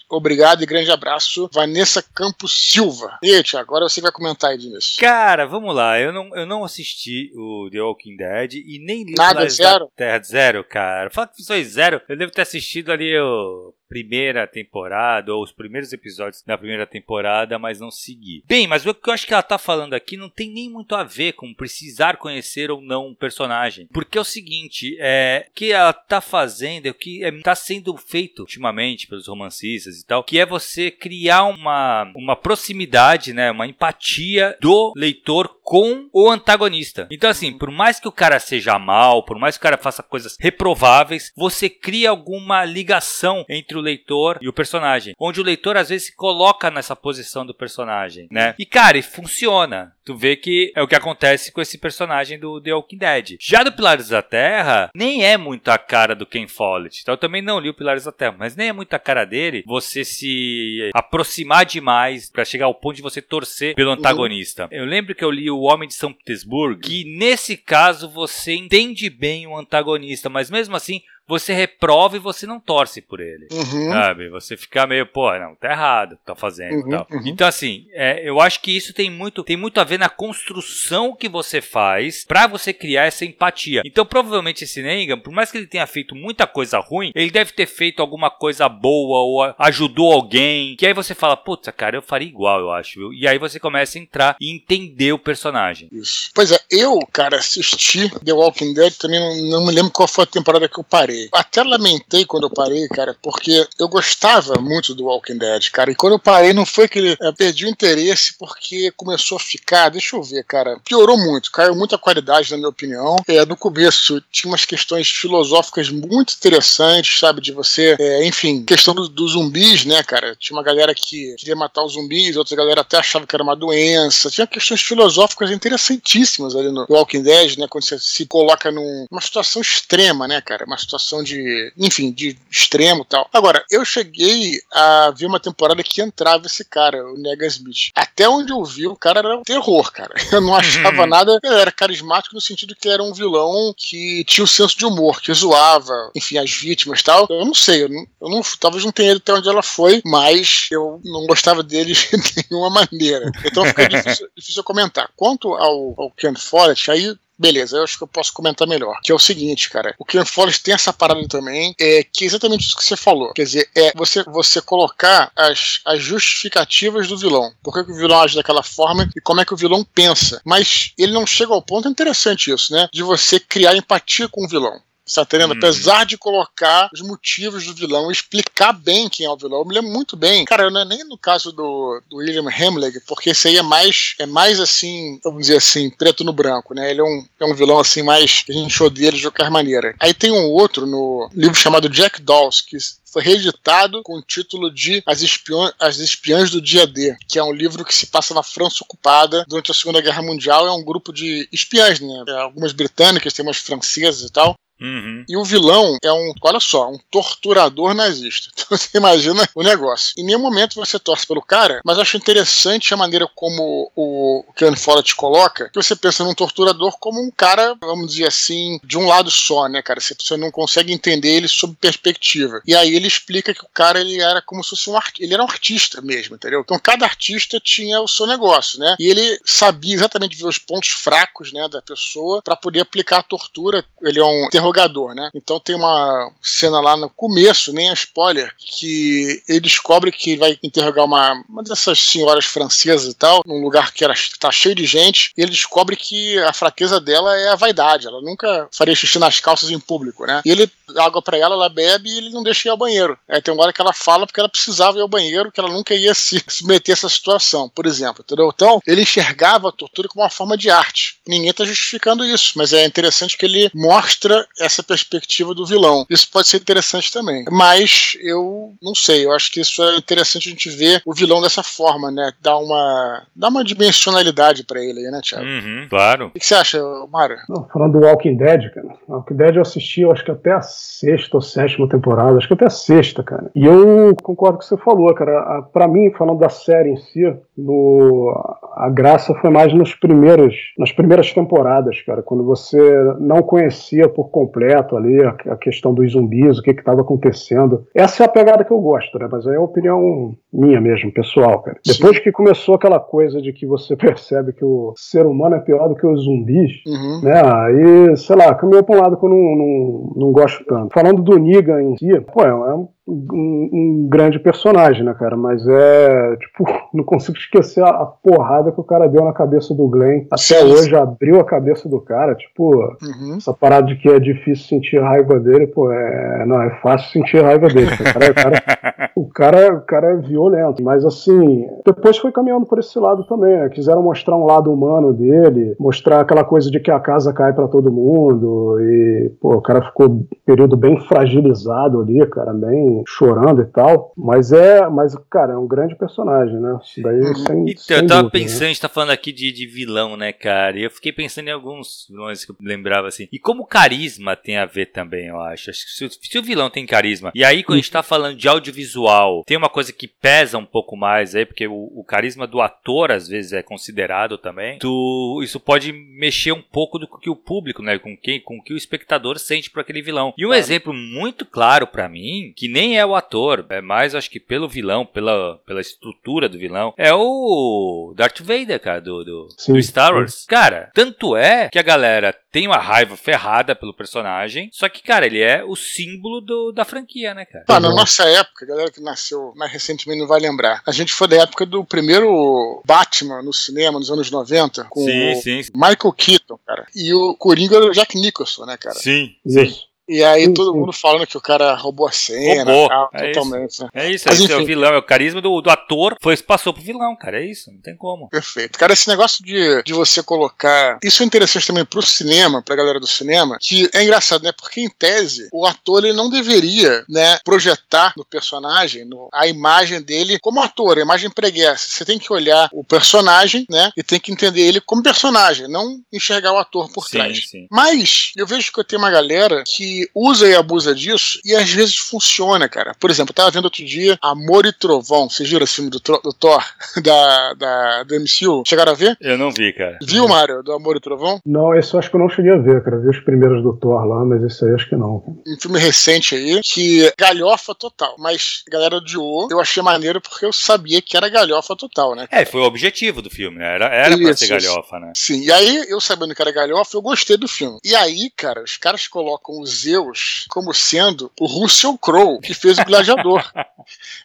Obrigado e grande abraço, Vanessa Campos Silva. E aí, Tiago, agora você vai comentar aí nisso. Cara, vamos lá. Eu não, eu não assisti o The Walking Dead e nem li Nada, zero? Terra Zero, cara. Fala que foi zero. Eu devo ter assistido ali o primeira temporada, ou os primeiros episódios da primeira temporada, mas não segui. Bem, mas o que eu acho que ela tá falando aqui não tem nem muito a ver com precisar conhecer ou não um personagem. Porque é o seguinte, é o que ela tá fazendo, é o que é, tá sendo feito ultimamente pelos romancistas e tal, que é você criar uma, uma proximidade, né, uma empatia do leitor com o antagonista. Então, assim, por mais que o cara seja mal, por mais que o cara faça coisas reprováveis, você cria alguma ligação entre o leitor e o personagem. Onde o leitor às vezes se coloca nessa posição do personagem, né? E cara, e funciona. Tu vê que é o que acontece com esse personagem do The Walking Dead. Já do Pilares da Terra, nem é muito a cara do Ken Follett. Então eu também não li o Pilares da Terra, mas nem é muito a cara dele você se aproximar demais para chegar ao ponto de você torcer pelo antagonista. Uhum. Eu lembro que eu li o Homem de São Petersburgo, que nesse caso você entende bem o antagonista, mas mesmo assim você reprova e você não torce por ele. Uhum. Sabe? Você fica meio, pô, não, tá errado, tá fazendo uhum, tal. Uhum. Então, assim, é, eu acho que isso tem muito, tem muito a ver na construção que você faz para você criar essa empatia. Então, provavelmente esse Negan, por mais que ele tenha feito muita coisa ruim, ele deve ter feito alguma coisa boa ou ajudou alguém. Que aí você fala, putz, cara, eu faria igual, eu acho. Viu? E aí você começa a entrar e entender o personagem. Isso. Pois é, eu, cara, assisti The Walking Dead, também não, não me lembro qual foi a temporada que eu parei parei. Até lamentei quando eu parei, cara, porque eu gostava muito do Walking Dead, cara. E quando eu parei, não foi que ele é, perdi o interesse porque começou a ficar. Deixa eu ver, cara. Piorou muito, caiu muita qualidade, na minha opinião. É, no começo tinha umas questões filosóficas muito interessantes, sabe? De você, é, enfim, questão dos do zumbis, né, cara? Tinha uma galera que queria matar os zumbis, outra galera até achava que era uma doença. Tinha questões filosóficas interessantíssimas ali no Walking Dead, né? Quando você se coloca numa situação extrema, né, cara? Uma situação de, enfim, de extremo e tal. Agora, eu cheguei a ver uma temporada que entrava esse cara, o Negan Smith. Até onde eu vi, o cara era um terror, cara. *laughs* Eu não achava uhum. nada. Ele era carismático no sentido que era um vilão que tinha o um senso de humor, que zoava, enfim, as vítimas e tal. Eu não sei, eu, não, eu não, talvez não tenha ido até onde ela foi, mas eu não gostava dele *laughs* de nenhuma maneira. Então fica *laughs* difícil, difícil comentar. Quanto ao, ao Ken Follett, aí beleza, eu acho que eu posso comentar melhor. Que é o seguinte, cara, o Ken Follett tem essa parada também, é, que é exatamente isso que você falou. Quer dizer, é você, você colocar as, as justificativas do vilão. Por que, que o vilão age daquela forma e como é que o vilão pensa. Mas ele não chega ao ponto, é interessante isso, né? De você criar empatia com o vilão. Tá entendendo? Hum. Apesar de colocar os motivos do vilão, explicar bem quem é o vilão, eu me lembro muito bem. Cara, não é nem no caso do, do William Hemleg, porque esse aí é mais, é mais assim, vamos dizer assim, preto no branco, né? Ele é um, é um vilão assim, mais que a gente odeia de qualquer maneira. Aí tem um outro no livro chamado Jack Dawes, que foi reeditado com o título de As, Espiões, As Espiãs do Dia D, que é um livro que se passa na França ocupada durante a Segunda Guerra Mundial. É um grupo de espiãs, né? É, algumas britânicas, tem umas francesas e tal Uhum. E o vilão é um, olha só, um torturador nazista. *laughs* Então você imagina o negócio. Em nenhum momento você torce pelo cara, mas acho interessante a maneira como o Ken Follett coloca, que você pensa num torturador como um cara, vamos dizer assim, de um lado só, né, cara? Você não consegue entender ele sob perspectiva. E aí ele explica que o cara ele era como se fosse um art... ele era um artista mesmo, entendeu? Então cada artista tinha o seu negócio, né? E ele sabia exatamente ver os pontos fracos, né, da pessoa para poder aplicar a tortura. Ele é um interrogador, né? Então tem uma cena lá no começo, nem é spoiler, que ele descobre que vai interrogar uma, uma dessas senhoras francesas e tal, num lugar que era, tá cheio de gente, e ele descobre que a fraqueza dela é a vaidade. Ela nunca faria xixi nas calças em público, né? E ele dá água para ela, ela bebe e ele não deixa ir ao banheiro. Aí tem uma hora que ela fala porque ela precisava ir ao banheiro, que ela nunca ia se submeter a essa situação, por exemplo, entendeu? Então, ele enxergava a tortura como uma forma de arte. Ninguém tá justificando isso, mas é interessante que ele mostra essa perspectiva do vilão. Isso pode ser interessante também. Mas eu não sei, eu acho que isso é interessante a gente ver o vilão dessa forma, né? Dar uma, dar uma dimensionalidade para ele aí, né, Thiago? Uhum, claro. O que você acha, Mário? falando do Walking Dead, cara. Walking Dead eu assisti, eu acho que até a sexta ou sétima temporada, acho que até a sexta, cara. E eu concordo com o que você falou, cara. Para mim, falando da série em si, no, a graça foi mais nos primeiros, nas primeiras temporadas, cara, quando você não conhecia por completo ali a, a questão dos zumbis, o que estava acontecendo. Essa é a pegada que eu gosto, né? Mas aí é a opinião minha mesmo, pessoal, cara. Sim. Depois que começou aquela coisa de que você *laughs* percebe que o ser humano é pior do que os zumbis, uhum. né? Aí, sei lá, caminhou pra um lado que eu não, não, não gosto tanto. Falando do Negan em si, pô, é um um, um, grande personagem, né, cara? Mas é, tipo, *laughs* não consigo esquecer a, a, porrada que o cara deu na cabeça do Glenn. Até sim, hoje abriu a cabeça do cara, tipo, uhum. essa parada de que é difícil sentir raiva dele, pô, é, não, é fácil sentir raiva dele. *laughs* Cara, o, cara, o, cara, o cara é violento, mas assim, depois foi caminhando por esse lado também, né? Quiseram mostrar um lado humano dele, mostrar aquela coisa de que a casa cai para todo mundo e, pô, o cara ficou um período bem fragilizado ali, cara, bem chorando e tal. Mas é, mas, cara, é um grande personagem, né? Daí, uhum. sem, então, sem eu tava dúvida, né? pensando, né? a gente tá falando aqui de, de vilão, né, cara? E eu fiquei pensando em alguns vilões que eu lembrava assim. E como carisma tem a ver também, eu acho. Acho que se, se o vilão tem carisma. E aí, quando a gente tá falando de audiovisual, tem uma coisa que pesa um pouco mais aí, porque o, o carisma do ator, às vezes, é considerado também. Tu, isso pode mexer um pouco do que o público, né? Com quem, com que o espectador sente por aquele vilão. E um claro. exemplo muito claro para mim, que nem é o ator, é mais acho que pelo vilão, pela, pela estrutura do vilão, é o Darth Vader, cara, do, do, sim, do Star Wars. Sim. Cara, tanto é que a galera tem uma raiva ferrada pelo personagem, só que, cara, ele é o símbolo do, da franquia, né, cara? Ah, na nossa época, a galera que nasceu mais recentemente não vai lembrar. A gente foi da época do primeiro Batman no cinema, nos anos 90, com sim, sim. Michael Keaton, cara. E o Coringa era o Jack Nicholson, né, cara? Sim, sim. E aí sim, todo sim. mundo falando que o cara roubou a cena. Roubou. Tal, é totalmente. Isso. Né? É isso, Mas, é, é o vilão, é o carisma do, do ator foi passou pro vilão, cara. É isso, não tem como. Perfeito. Cara, esse negócio de, de você colocar. Isso é interessante também pro cinema, pra galera do cinema, que é engraçado, né? Porque em tese, o ator ele não deveria, né, projetar no personagem no, a imagem dele como ator, a imagem preguiça. Você tem que olhar o personagem, né? E tem que entender ele como personagem, não enxergar o ator por sim, trás. Sim. Mas eu vejo que eu tenho uma galera que usa e abusa disso e às vezes funciona, cara. Por exemplo, eu tava vendo outro dia Amor e Trovão. Vocês viram esse filme do, do Thor, *laughs* da, da, do MCU? Chegaram a ver? Eu não vi, cara. Viu, Mário, do Amor e Trovão? Não, esse eu acho que eu não cheguei a ver, cara. Vi os primeiros do Thor lá, mas esse aí acho que não. Um filme recente aí, que galhofa total. Mas a galera odiou. Eu achei maneiro porque eu sabia que era galhofa total, né? É, foi o objetivo do filme, né? Era, era isso, pra ser galhofa, né? Sim, e aí, eu sabendo que era galhofa, eu gostei do filme. E aí, cara, os caras colocam os Zeus como sendo o Russell Crowe, que fez o Gladiador.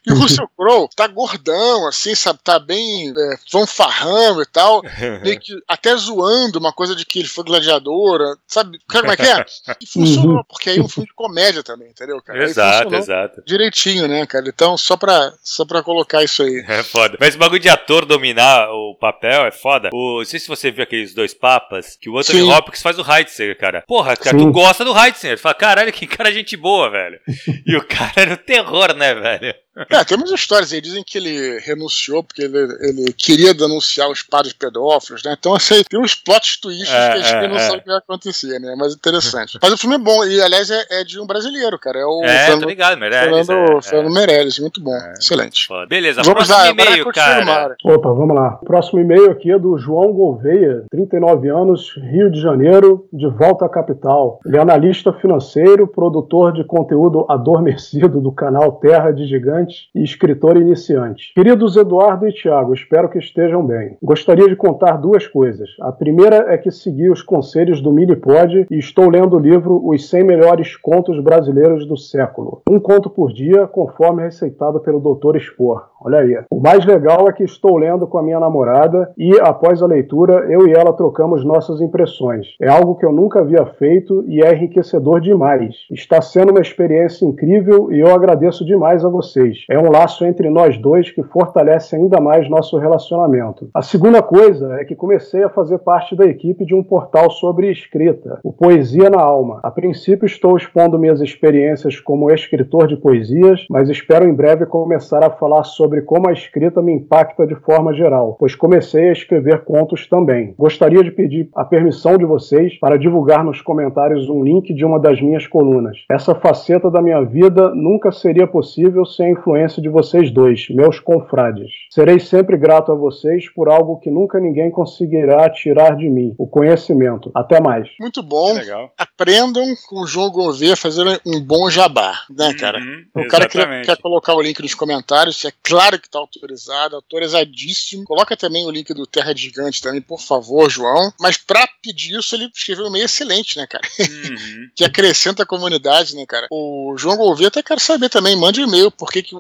e o Russell Crowe tá gordão, assim, sabe? Tá bem é, fanfarrão e tal, meio que até zoando uma coisa de que ele foi gladiador, sabe? Como é que é? E funcionou, uhum. porque aí é um filme de comédia também, entendeu, cara? Exato, exato. Direitinho, né, cara? Então, só pra, só pra colocar isso aí. É foda. Mas o bagulho de ator dominar o papel é foda. O, não sei se você viu aqueles dois papas, que o Anthony Sim. Hopkins faz o Heitzer, cara. Porra, cara, Sim. tu gosta do Heitzer. Fala, caralho, que cara gente boa, velho. E o cara era o terror, né, velho? É, tem umas histórias aí, dizem que ele renunciou porque ele, ele queria denunciar os padres pedófilos, né? Então, assim, tem uns plot twists é, que a gente é, não é. sabe o que vai acontecer, né? Mas interessante. Mas o filme é bom, e aliás é, é de um brasileiro, cara. É o é, Fernando, tô ligado, Meirelles. Fernando, é, Fernando Meirelles, muito bom, excelente. Foda. Beleza, vamos próximo e-mail, cara. Opa, vamos lá. O próximo e-mail aqui é do João Gouveia, 39 anos, Rio de Janeiro, de volta à capital. Ele é analista financeiro, produtor de conteúdo adormecido do canal Terra de Gigantes e escritor iniciante. Queridos Eduardo e Tiago, espero que estejam bem. Gostaria de contar duas coisas. A primeira é que segui os conselhos do Minipod e estou lendo o livro Os 100 Melhores Contos Brasileiros do Século. Um conto por dia, conforme receitado pelo Dr. Spor. Olha aí. O mais legal é que estou lendo com a minha namorada e, após a leitura, eu e ela trocamos nossas impressões. É algo que eu nunca havia feito e é enriquecedor demais. Está sendo uma experiência incrível e eu agradeço demais a vocês. É um laço entre nós dois que fortalece ainda mais nosso relacionamento. A segunda coisa é que comecei a fazer parte da equipe de um portal sobre escrita, o Poesia na Alma. A princípio estou expondo minhas experiências como escritor de poesias, mas espero em breve começar a falar sobre como a escrita me impacta de forma geral, pois comecei a escrever contos também. Gostaria de pedir a permissão de vocês para divulgar nos comentários um link de uma das minhas colunas. Essa faceta da minha vida nunca seria possível sem influência de vocês dois, meus confrades. Serei sempre grato a vocês por algo que nunca ninguém conseguirá tirar de mim, o conhecimento. Até mais. Muito bom. Legal. Aprendam com o João Gouveia fazendo um bom jabá, né, cara? Uhum, o cara que quer, quer colocar o link nos comentários, é claro que está autorizado, autorizadíssimo. Coloca também o link do Terra Gigante também, por favor, João. Mas para pedir isso, ele escreveu um e-mail excelente, né, cara? Uhum. *laughs* que acrescenta a comunidade, né, cara? O João Gouveia até quero saber também, mande um e-mail,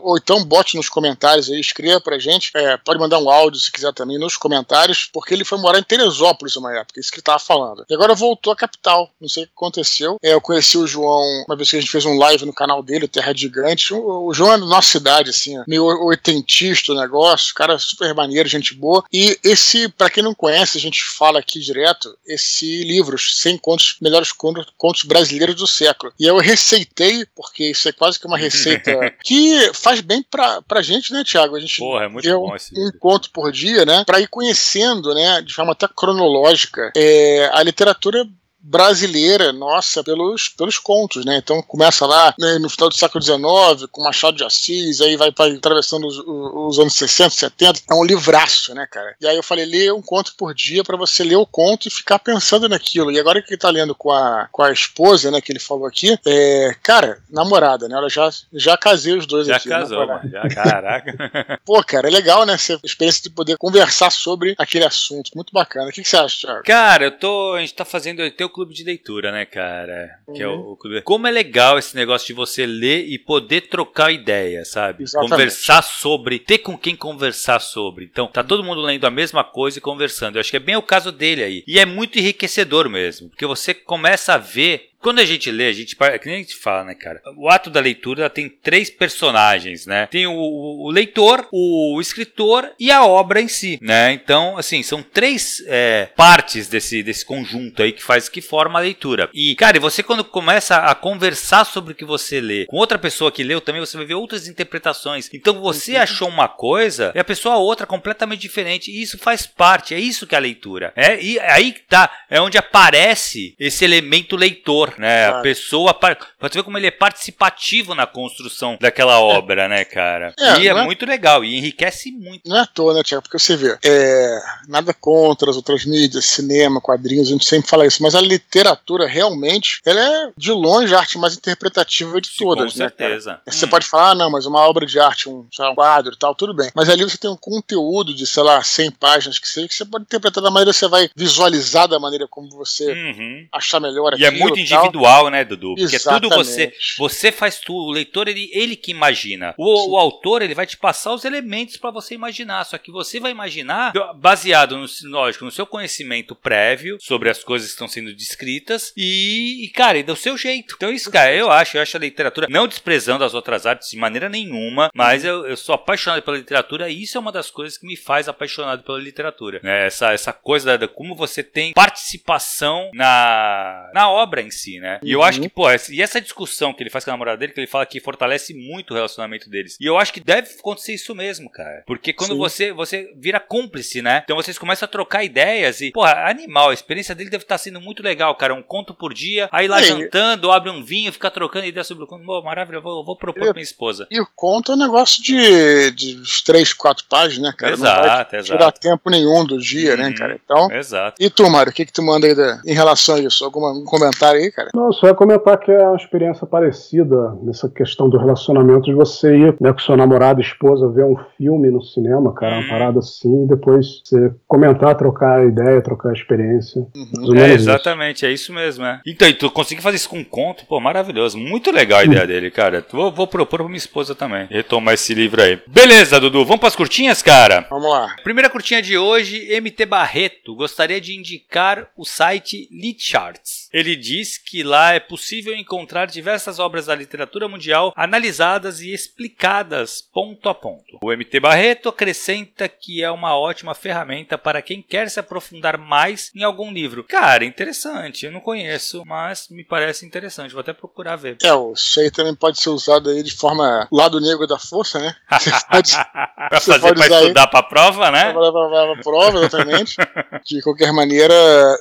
ou então bote nos comentários aí, escreva pra gente. É, pode mandar um áudio se quiser também nos comentários, porque ele foi morar em Teresópolis uma época, isso que ele tava falando. E agora voltou à capital, não sei o que aconteceu. É, eu conheci o João uma vez que a gente fez um live no canal dele, Terra Gigante. O, o João é da nossa cidade, assim, meio oitentista o negócio, cara super maneiro, gente boa. E esse, para quem não conhece, a gente fala aqui direto, esse livro, 100 contos, melhores contos, contos brasileiros do século. E eu receitei, porque isso é quase que uma receita *laughs* que faz bem pra, pra gente, né, Tiago? A gente Porra, é muito bom esse um conto por dia, né? Pra ir conhecendo, né, de forma até cronológica, é, a literatura brasileira nossa pelos, pelos contos, né? Então começa lá né, no final do século XIX, com Machado de Assis, aí vai pra, atravessando os, os, anos 60, 70. É um livraço, né, cara? E aí eu falei, lê um conto por dia para você ler o conto e ficar pensando naquilo. E agora que ele tá lendo com a, com a esposa, né, que ele falou aqui, é, cara, namorada, né? Ela já, já casei os dois já aqui. Já casou, mano. Já, caraca. *laughs* Pô, cara, é legal, né? Essa experiência de poder conversar sobre aquele assunto. Muito bacana. O que, que você acha, Thiago? Cara, eu tô. A gente tá fazendo. Teu clube de leitura, né, cara? Uhum. Que é o, uhum. o, clube. Como é legal esse negócio de você ler e poder trocar ideia, sabe? Exatamente. Conversar sobre, ter com quem conversar sobre. Então, tá todo mundo lendo a mesma coisa e conversando. Eu acho que é bem o caso dele aí. E é muito enriquecedor mesmo, porque você começa a ver quando a gente lê, a gente, que nem a gente fala, né, cara? O ato da leitura tem três personagens, né? Tem o, o leitor, o escritor e a obra em si, né? Então, assim, são três é, partes desse, desse conjunto aí que faz, que forma a leitura. E, cara, você quando começa a conversar sobre o que você lê com outra pessoa que leu também, você vai ver outras interpretações. Então, você achou uma coisa e a pessoa outra completamente diferente. E isso faz parte, é isso que é a leitura. É, e aí tá, é onde aparece esse elemento leitor *laughs* né? Claro. A pessoa. Pode ver como ele é participativo na construção daquela obra, é. né, cara? É, e é, é, muito legal, e enriquece muito. Não é à toa, né, Tiago? Porque você vê, é, nada contra as outras mídias, cinema, quadrinhos, a gente sempre fala isso, mas a literatura realmente, ela é de longe a arte mais interpretativa de todas, Com né? Com certeza. Você hum. pode falar, ah, não, mas uma obra de arte, um, lá, um quadro e tal, tudo bem. Mas ali você tem um conteúdo de, sei lá, 100 páginas que seja, que você pode interpretar da maneira, você vai visualizar da maneira como você uhum. achar melhor aquilo. E é muito individual, né, Dudu? Porque Exatamente. tudo você. Você faz tudo. O leitor, ele, ele que imagina. O, o autor, ele vai te passar os elementos para você imaginar. Só que você vai imaginar baseado, no, lógico, no seu conhecimento prévio sobre as coisas que estão sendo descritas e, e, cara, e do seu jeito. Então, isso, cara, eu acho, eu acho a literatura, não desprezando as outras artes de maneira nenhuma, mas eu, eu sou apaixonado pela literatura e isso é uma das coisas que me faz apaixonado pela literatura. Né? Essa, essa coisa da, da como você tem participação na, na obra em si assim, né? E eu acho que, pô, e essa discussão que ele faz com a namorada dele, que ele fala que fortalece muito o relacionamento deles. E eu acho que deve acontecer isso mesmo, cara. Porque quando você você vira cúmplice, né? Então vocês começam a trocar ideias e, pô, animal, a experiência dele deve estar sendo muito legal, cara. Um conto por dia, aí lá jantando, abre um vinho, fica trocando ideias sobre o conto. Pô, maravilha, vou, vou propor pra minha esposa. E o conto é um negócio de, de três, quatro páginas, né, cara? Exato, Não vai exato. tirar tempo nenhum do dia, né, uhum, cara? Então. Exato. E tu, Mário, o que, que tu manda aí da, em relação a isso? Algum um comentário aí, cara? Não, só ia comentar que é uma experiência parecida nessa questão do relacionamento de você ir né, com seu namorado, esposa, ver um filme no cinema, cara, uma uhum. parada assim, e depois você comentar, trocar ideia, trocar experiência. Uhum. É, exatamente, isso. é isso mesmo, é. Então, e tu conseguir fazer isso com um conto, pô, maravilhoso. Muito legal a ideia dele, cara. Vou, vou propor pra minha esposa também. Retomar esse livro aí. Beleza, Dudu, vamos pras curtinhas, cara? Vamos lá. Primeira curtinha de hoje, MT Barreto gostaria de indicar o site Litcharts. Ele diz que lá é possível encontrar diversas obras da literatura mundial analisadas e explicadas ponto a ponto. O MT Barreto acrescenta que é uma ótima ferramenta para quem quer se aprofundar mais em algum livro. Cara, interessante. Eu não conheço, mas me parece interessante. Vou até procurar ver. É, o aí também pode ser usado aí de forma lado negro da força, né? *laughs* Você pode, pra fazer para estudar para prova, né? Para a prova, exatamente. *laughs* de qualquer maneira,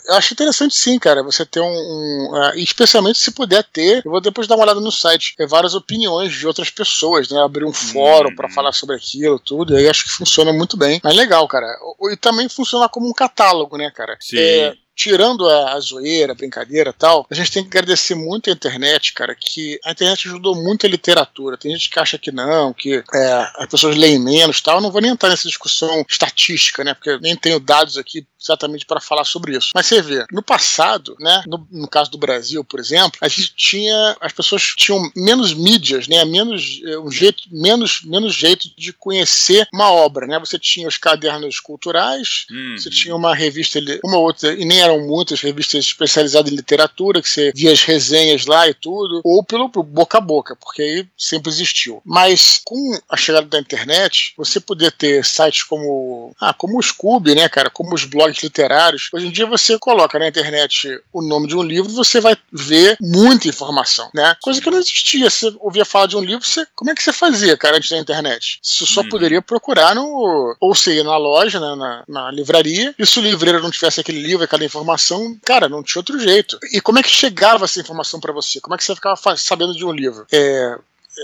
eu acho interessante sim, cara, você ter um, um uh, especialmente se puder ter, eu vou depois dar uma olhada no site, ter várias opiniões de outras pessoas, né? Abrir um fórum hum. para falar sobre aquilo, tudo, e aí acho que funciona muito bem. Mas legal, cara. E também funciona como um catálogo, né, cara? Sim. É, tirando a, a zoeira, a brincadeira tal, a gente tem que agradecer muito a internet, cara, que a internet ajudou muito a literatura. Tem gente que acha que não, que é, as pessoas leem menos tal. Eu não vou nem entrar nessa discussão estatística, né? Porque nem tenho dados aqui exatamente para falar sobre isso. Mas você vê, no passado, né, no, no, caso do Brasil, por exemplo, a gente tinha, as pessoas tinham menos mídias, né, menos eh, um jeito, menos, menos jeito de conhecer uma obra, né? Você tinha os cadernos culturais, hum. você tinha uma revista, uma outra, e nem eram muitas revistas especializadas em literatura, que você via as resenhas lá e tudo, ou pelo, pelo boca a boca, porque aí sempre existiu. Mas com a chegada da internet, você poder ter sites como, ah, como o Scooby, né, cara, como os blogs literários. Hoje em dia você coloca na internet o nome de um livro, você vai ver muita informação, né? Coisa que não existia. Você ouvia falar de um livro, você, como é que você fazia, cara, antes da internet? Você só hum. poderia procurar no. Ou você ia na loja, né, na, na livraria, e se o livreiro não tivesse aquele livro, aquela informação, cara, não tinha outro jeito. E como é que chegava essa informação para você? Como é que você ficava sabendo de um livro? É,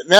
né,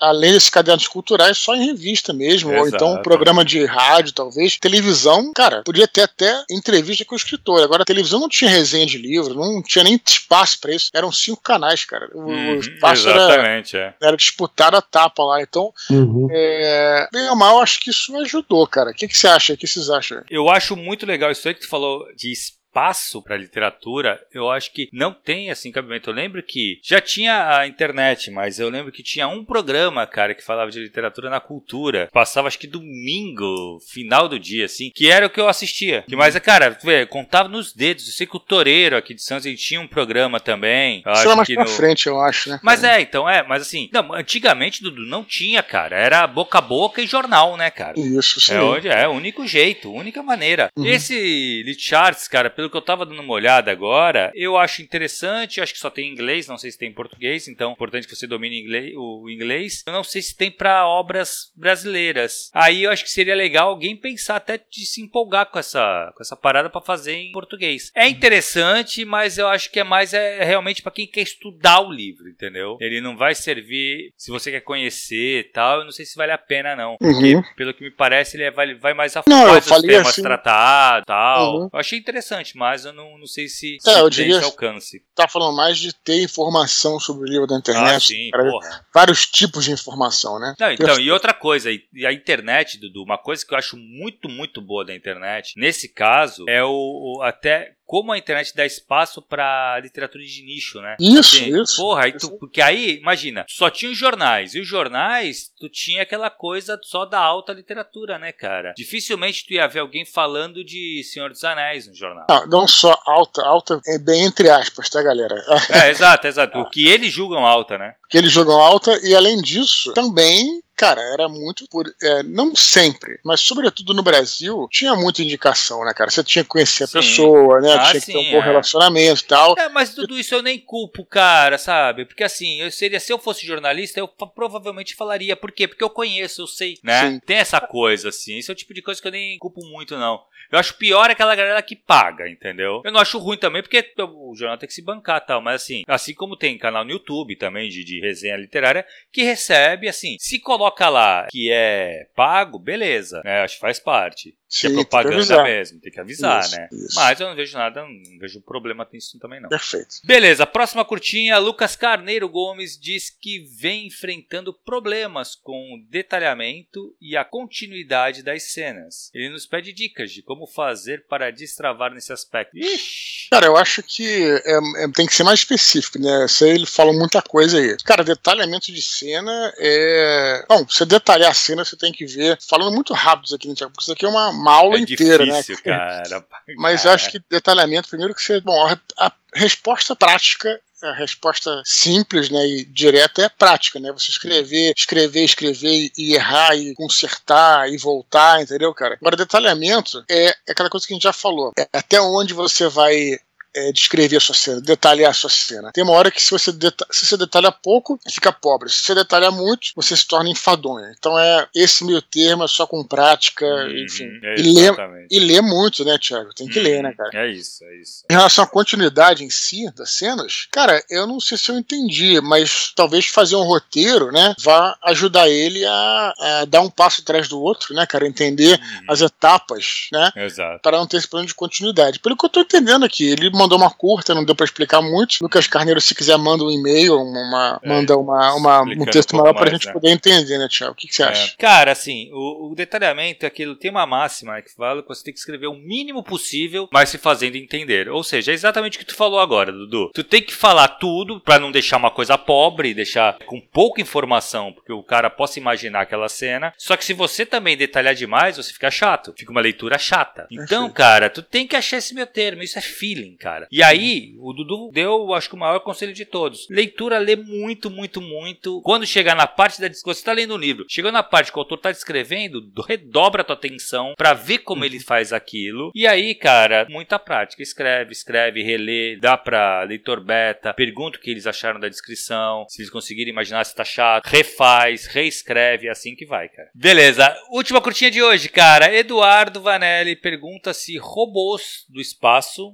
além desses cadernos culturais, só em revista mesmo, Exato. ou então um programa de rádio, talvez. Televisão, cara, podia ter até entrevista com o escritor. Agora, a televisão não tinha resenha de livro, não tinha nem espaço para isso. Eram cinco canais, cara. O uhum, espaço exatamente, era, é. era disputado a tapa lá. Então, uhum. é, bem ou mal, acho que isso ajudou, cara. O que, que você acha? O que vocês acham? Eu acho muito legal isso aí que tu falou de espaço espaço para literatura, eu acho que não tem assim cabimento. Eu lembro que já tinha a internet, mas eu lembro que tinha um programa, cara, que falava de literatura na cultura. Passava acho que domingo, final do dia, assim, que era o que eu assistia. Que mais, cara, vê, contava nos dedos. Eu sei que o Toreiro aqui de Santos ele tinha um programa também. Isso era mais pra no... frente, eu acho, né? Mas é, então, é, mas assim, não, antigamente, Dudu, não tinha, cara. Era boca a boca e jornal, né, cara? Isso, sim. É, onde, é o único jeito, única maneira. Uhum. Esse Charts, cara, pelo pelo que eu tava dando uma olhada agora, eu acho interessante, acho que só tem inglês, não sei se tem português, então é importante que você domine inglês, o inglês. Eu não sei se tem para obras brasileiras. Aí eu acho que seria legal alguém pensar até de se empolgar com essa, com essa parada para fazer em português. É interessante, mas eu acho que é mais é realmente para quem quer estudar o livro, entendeu? Ele não vai servir se você quer conhecer e tal. Eu não sei se vale a pena não, porque uhum. pelo que me parece ele é, vai, vai mais a fundo os temas assim... tratados, tal. Uhum. Eu achei interessante mas eu não, não sei se, é, eu diria, alcance. Tá falando mais de ter informação sobre o livro da internet. Ah, sim, porra. Vários tipos de informação, né? Não, então, e outra coisa, e a internet, Dudu, uma coisa que eu acho muito, muito boa da internet, nesse caso, é o, o até como a internet dá espaço para literatura de nicho, né? Isso, assim, isso. Porra, aí tu, porque aí, imagina, só tinha os jornais, e os jornais, tu tinha aquela coisa só da alta literatura, né, cara? Dificilmente tu ia ver alguém falando de Senhor dos Anéis no jornal. Não, não só alta, alta é bem entre aspas, tá, galera? É, exato, exato. O que eles julgam alta, né? *laughs* que eles jogam alta, e além disso, também cara, era muito por. É, não sempre, mas sobretudo no Brasil, tinha muita indicação, né, cara? Você tinha que conhecer a sim. pessoa, né? Ah, tinha sim, que ter um bom é. relacionamento e tal. É, mas tudo isso eu nem culpo, cara, sabe? Porque assim, eu seria, se eu fosse jornalista, eu provavelmente falaria. Por quê? Porque eu conheço, eu sei, né? Sim. Tem essa coisa, assim. Esse é o tipo de coisa que eu nem culpo muito, não. Eu acho pior aquela galera que paga, entendeu? Eu não acho ruim também, porque o jornal tem que se bancar tal. Mas assim, assim como tem canal no YouTube também de, de resenha literária, que recebe, assim, se coloca lá que é pago, beleza, né? Acho que faz parte. Sim, é propaganda mesmo, tem que avisar, isso, né? Isso. Mas eu não vejo nada, não vejo problema nisso também, não. Perfeito. Beleza, próxima curtinha. Lucas Carneiro Gomes diz que vem enfrentando problemas com o detalhamento e a continuidade das cenas. Ele nos pede dicas de como fazer para destravar nesse aspecto. Ixi. Cara, eu acho que é, é, tem que ser mais específico, né? Isso aí ele fala muita coisa aí. Cara, detalhamento de cena é. Bom, você detalhar a cena, você tem que ver. Falando muito rápido isso aqui, né, Porque isso aqui é uma uma aula é inteira, né? difícil, né? Cara. *laughs* Mas eu acho que detalhamento, primeiro que você. Bom, a, a resposta prática a resposta simples né, e direta é prática, né? Você escrever, escrever, escrever e errar e consertar e voltar, entendeu, cara? Agora, detalhamento é, é aquela coisa que a gente já falou. É até onde você vai é, descrever a sua cena, detalhar a sua cena. Tem uma hora que se você, deta se você detalha pouco, fica pobre. Se você detalha muito, você se torna enfadonho. Então é esse meio termo, é só com prática, uhum, enfim. É e, lê, e lê muito, né, Thiago? Tem que uhum, ler, né, cara? É isso, é isso. Em relação à continuidade em si das cenas, cara, eu não sei se eu entendi, mas talvez fazer um roteiro, né, vá ajudar ele a, a dar um passo atrás do outro, né, cara? Entender uhum. as etapas, né? Exato. Para não ter esse plano de continuidade. Pelo que eu tô entendendo aqui, ele mandou uma curta, não deu para explicar muito. Lucas Carneiro, se quiser, manda um e-mail, uma, é, manda uma, uma um texto um maior para a gente né? poder entender, né, Tiago? O que, que você é. acha? Cara, assim, o, o detalhamento é aquilo, tem uma máxima que fala que você tem que escrever o mínimo possível, mas se fazendo entender. Ou seja, é exatamente o que tu falou agora, Dudu. Tu tem que falar tudo para não deixar uma coisa pobre, deixar com pouca informação, porque o cara possa imaginar aquela cena. Só que se você também detalhar demais, você fica chato. Fica uma leitura chata. Então, cara, tu tem que achar esse meu termo. Isso é feeling, cara. E aí, o Dudu deu, acho que o maior conselho de todos. Leitura, lê muito, muito, muito. Quando chegar na parte da discussão, você tá lendo o um livro, chegou na parte que o autor tá descrevendo, redobra a tua atenção para ver como ele faz aquilo. E aí, cara, muita prática. Escreve, escreve, relê, dá pra leitor beta, pergunta o que eles acharam da descrição, se eles conseguirem imaginar se tá chato, refaz, reescreve, é assim que vai, cara. Beleza, última curtinha de hoje, cara. Eduardo Vanelli pergunta se robôs do espaço,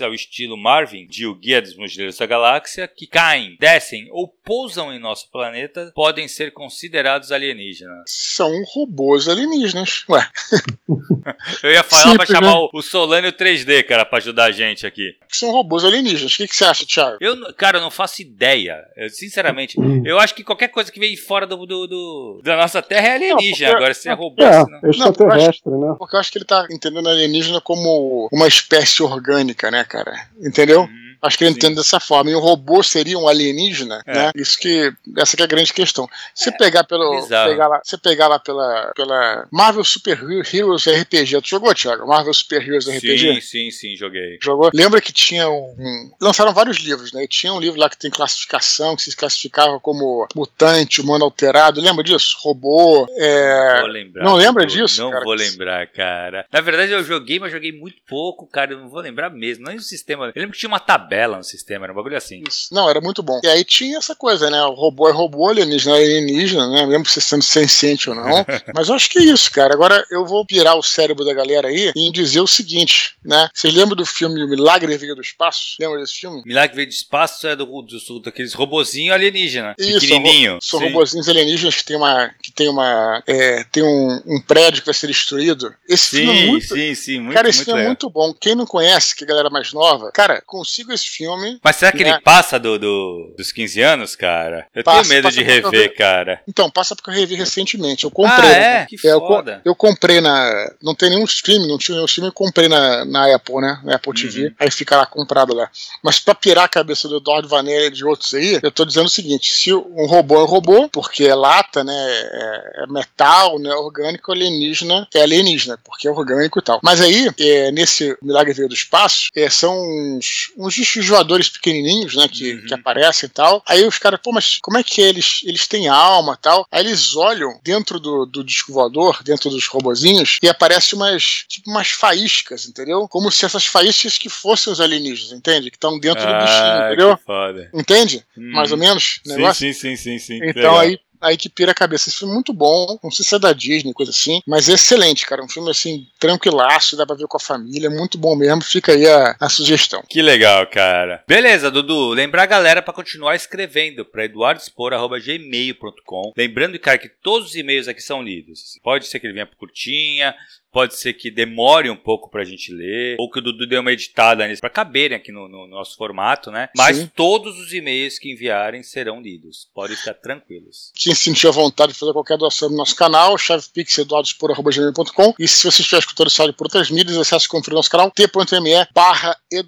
ao estilo Marvin, de O Guia dos Mochileiros da Galáxia, que caem, descem ou pousam em nosso planeta, podem ser considerados alienígenas. São robôs alienígenas. Ué. *laughs* Eu ia falar para chamar né? o Solânio 3D, cara, para ajudar a gente aqui. São robôs alienígenas. O que, que você acha, Thiago? Eu, cara, eu não faço ideia. Eu, sinceramente, hum. eu acho que qualquer coisa que vem fora do, do, do da nossa Terra é alienígena. Não, porque, Agora, se é robô. É, não. extraterrestre, não, né? Porque eu acho que ele tá entendendo alienígena como uma espécie orgânica, né, cara? Entendeu? Uhum. Acho que ele entende dessa forma. E o robô seria um alienígena, é. né? Isso que essa que é a grande questão. Se é. pegar pelo pegar lá, você pegar lá pela, pela Marvel Super Heroes RPG, tu jogou, Thiago? Marvel Super Heroes RPG? Sim, sim, sim, joguei. Jogou? Lembra que tinha um, lançaram vários livros, né? E tinha um livro lá que tem classificação, que se classificava como mutante, humano alterado. Lembra disso? Robô. É... Não, lembrar, não lembra disso? Não cara? vou lembrar, cara. Na verdade, eu joguei, mas joguei muito pouco, cara. Eu não vou lembrar mesmo. Nem o sistema. Eu lembro que tinha uma tabela tabela no sistema, era um bagulho assim. Isso. Não, era muito bom. E aí tinha essa coisa, né? O robô é robô, alienígena é alienígena, né? Mesmo você sendo senciente ou não. *laughs* Mas eu acho que é isso, cara. Agora eu vou pirar o cérebro da galera aí e dizer o seguinte, né? Vocês lembram do filme O Milagre Veio do Espaço? Lembra desse filme? Milagre Veio do Espaço é do, do, do daqueles robozinhos alienígena. Isso, pequenininho. São, são robozinhos alienígenas que tem uma. Que tem uma. É, tem um, um, prédio que vai ser destruído. Esse sim, filme é muito. Sim, sim, muito Cara, esse muito filme é legal. é muito bom. Quem não conhece, que é a galera mais nova, cara, consigo esse filme. Mas será que né? ele passa do, do, dos 15 anos, cara? Eu passa, tenho medo de rever, cara. Então, passa porque eu revi recentemente. Eu comprei. Ah, é? Que é, foda. Eu, eu, comprei na. Não tem nenhum stream, não tinha nenhum stream, eu comprei na, na Apple, né? Na Apple TV. Uhum. Aí fica lá comprado lá. Mas pra pirar a cabeça do Eduardo Vanelli e de outros aí, eu tô dizendo o seguinte: se um robô é um robô, porque é lata, né? é, é metal, né? Orgânico, alienígena é alienígena, porque é orgânico e tal. Mas aí, é, nesse Milagre Veio do Espaço, é, são uns, uns voadores pequenininhos, né? Que, uhum. que aparecem e tal. Aí os caras, pô, mas como é que eles, eles têm alma e tal? Aí eles olham dentro do, do disco voador, dentro dos robozinhos, e aparece umas, tipo, umas faíscas, entendeu? Como se essas faíscas que fossem os alienígenas, entende? Que estão dentro ah, do bichinho, entendeu? Foda. Entende? Hum. Mais ou menos? Sim, sim, sim, sim, sim. Então Legal. aí aí que pira a cabeça. Esse filme é muito bom, não sei se é da Disney, coisa assim, mas é excelente, cara. Um filme assim, tranquilaço, dá pra ver com a família, muito bom mesmo. Fica aí a, a sugestão. Que legal, cara. Beleza, Dudu. Lembrar a galera para continuar escrevendo para eduardospor.gmail.com. Lembrando, cara, que todos os e-mails aqui são lidos. Pode ser que ele venha por curtinha, Pode ser que demore um pouco pra gente ler, ou que o Dudu dê uma editada nisso pra caberem aqui no, no nosso formato, né? Mas Sim. todos os e-mails que enviarem serão lidos. Podem ficar tranquilos. Quem sentir a vontade de fazer qualquer doação no nosso canal, chavepixeduardospor.com e se você estiver escutando isso áudio por outras mídias, acesse e confira nosso canal t.me barra. E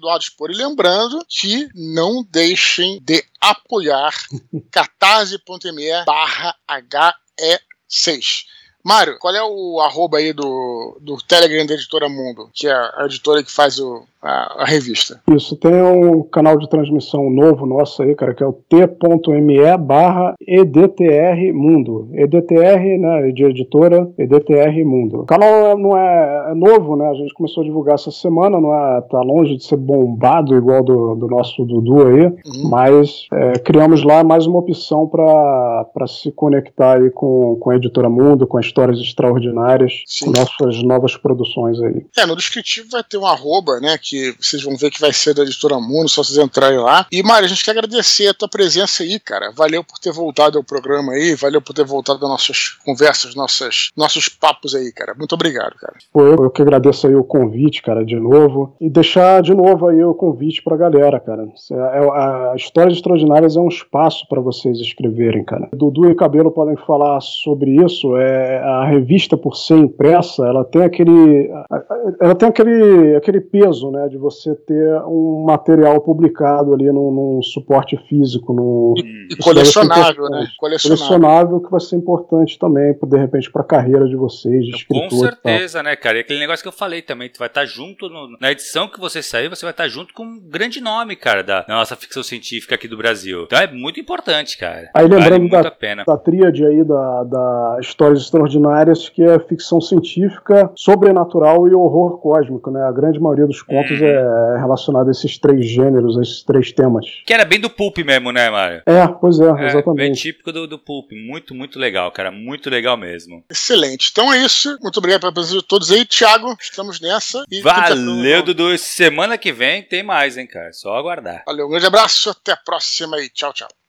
lembrando que não deixem de apoiar *laughs* catarse.me barra HE6. Mário, qual é o arroba aí do, do Telegram da Editora Mundo, que é a editora que faz o, a, a, revista. Isso, tem um canal de transmissão novo nosso aí, cara, que é o t.me barra EDTR Mundo. EDTR, né, de editora, EDTR Mundo. O canal não é, é, novo, né, a gente começou a divulgar essa semana, não é, tá longe de ser bombado igual do, do nosso Dudu aí, uhum. mas é, criamos lá mais uma opção para se conectar aí com, com a Editora Mundo, com histórias extraordinárias, Sim. com nossas novas produções aí. É, no descritivo vai ter um arroba, né, que que vocês vão ver que vai ser da editora Mundo, só vocês entrarem lá. E, Mário, a gente quer agradecer a tua presença aí, cara. Valeu por ter voltado ao programa aí, valeu por ter voltado às nossas conversas, nossas, nossos papos aí, cara. Muito obrigado, cara. Pô, eu, eu que agradeço aí o convite, cara, de novo. E deixar de novo aí o convite pra galera, cara. É, é, a Histórias Extraordinárias é um espaço para vocês escreverem, cara. Dudu e Cabelo podem falar sobre isso. É, a revista, por ser impressa, ela tem aquele. Ela tem aquele, aquele peso, né? De você ter um material publicado ali num, num suporte físico. Num, e, colecionável, né? Colecionável. colecionável. que vai ser importante também, de repente, para a carreira de vocês, de escritor. Com certeza, né, cara? E aquele negócio que eu falei também, tu vai estar junto no, na edição que você sair, você vai estar junto com um grande nome, cara, da, da nossa ficção científica aqui do Brasil. Então é muito importante, cara. Aí lembrando vale da, da tríade aí da, da Histórias Extraordinárias, que é ficção científica, sobrenatural e horror cósmico, né? A grande maioria dos contos uhum. é relacionada a esses três gêneros, a esses três temas. Que era bem do Pulp mesmo, né, Mário? É, pois é, é exatamente. Bem típico do, do Pulp. Muito, muito legal, cara. Muito legal mesmo. Excelente. Então é isso. Muito obrigado pela presença de todos aí. Thiago, estamos nessa. Valeu, Dudu. Semana que vem tem mais, hein, cara. Só aguardar. Valeu, um grande abraço. Até a próxima aí. Tchau, tchau.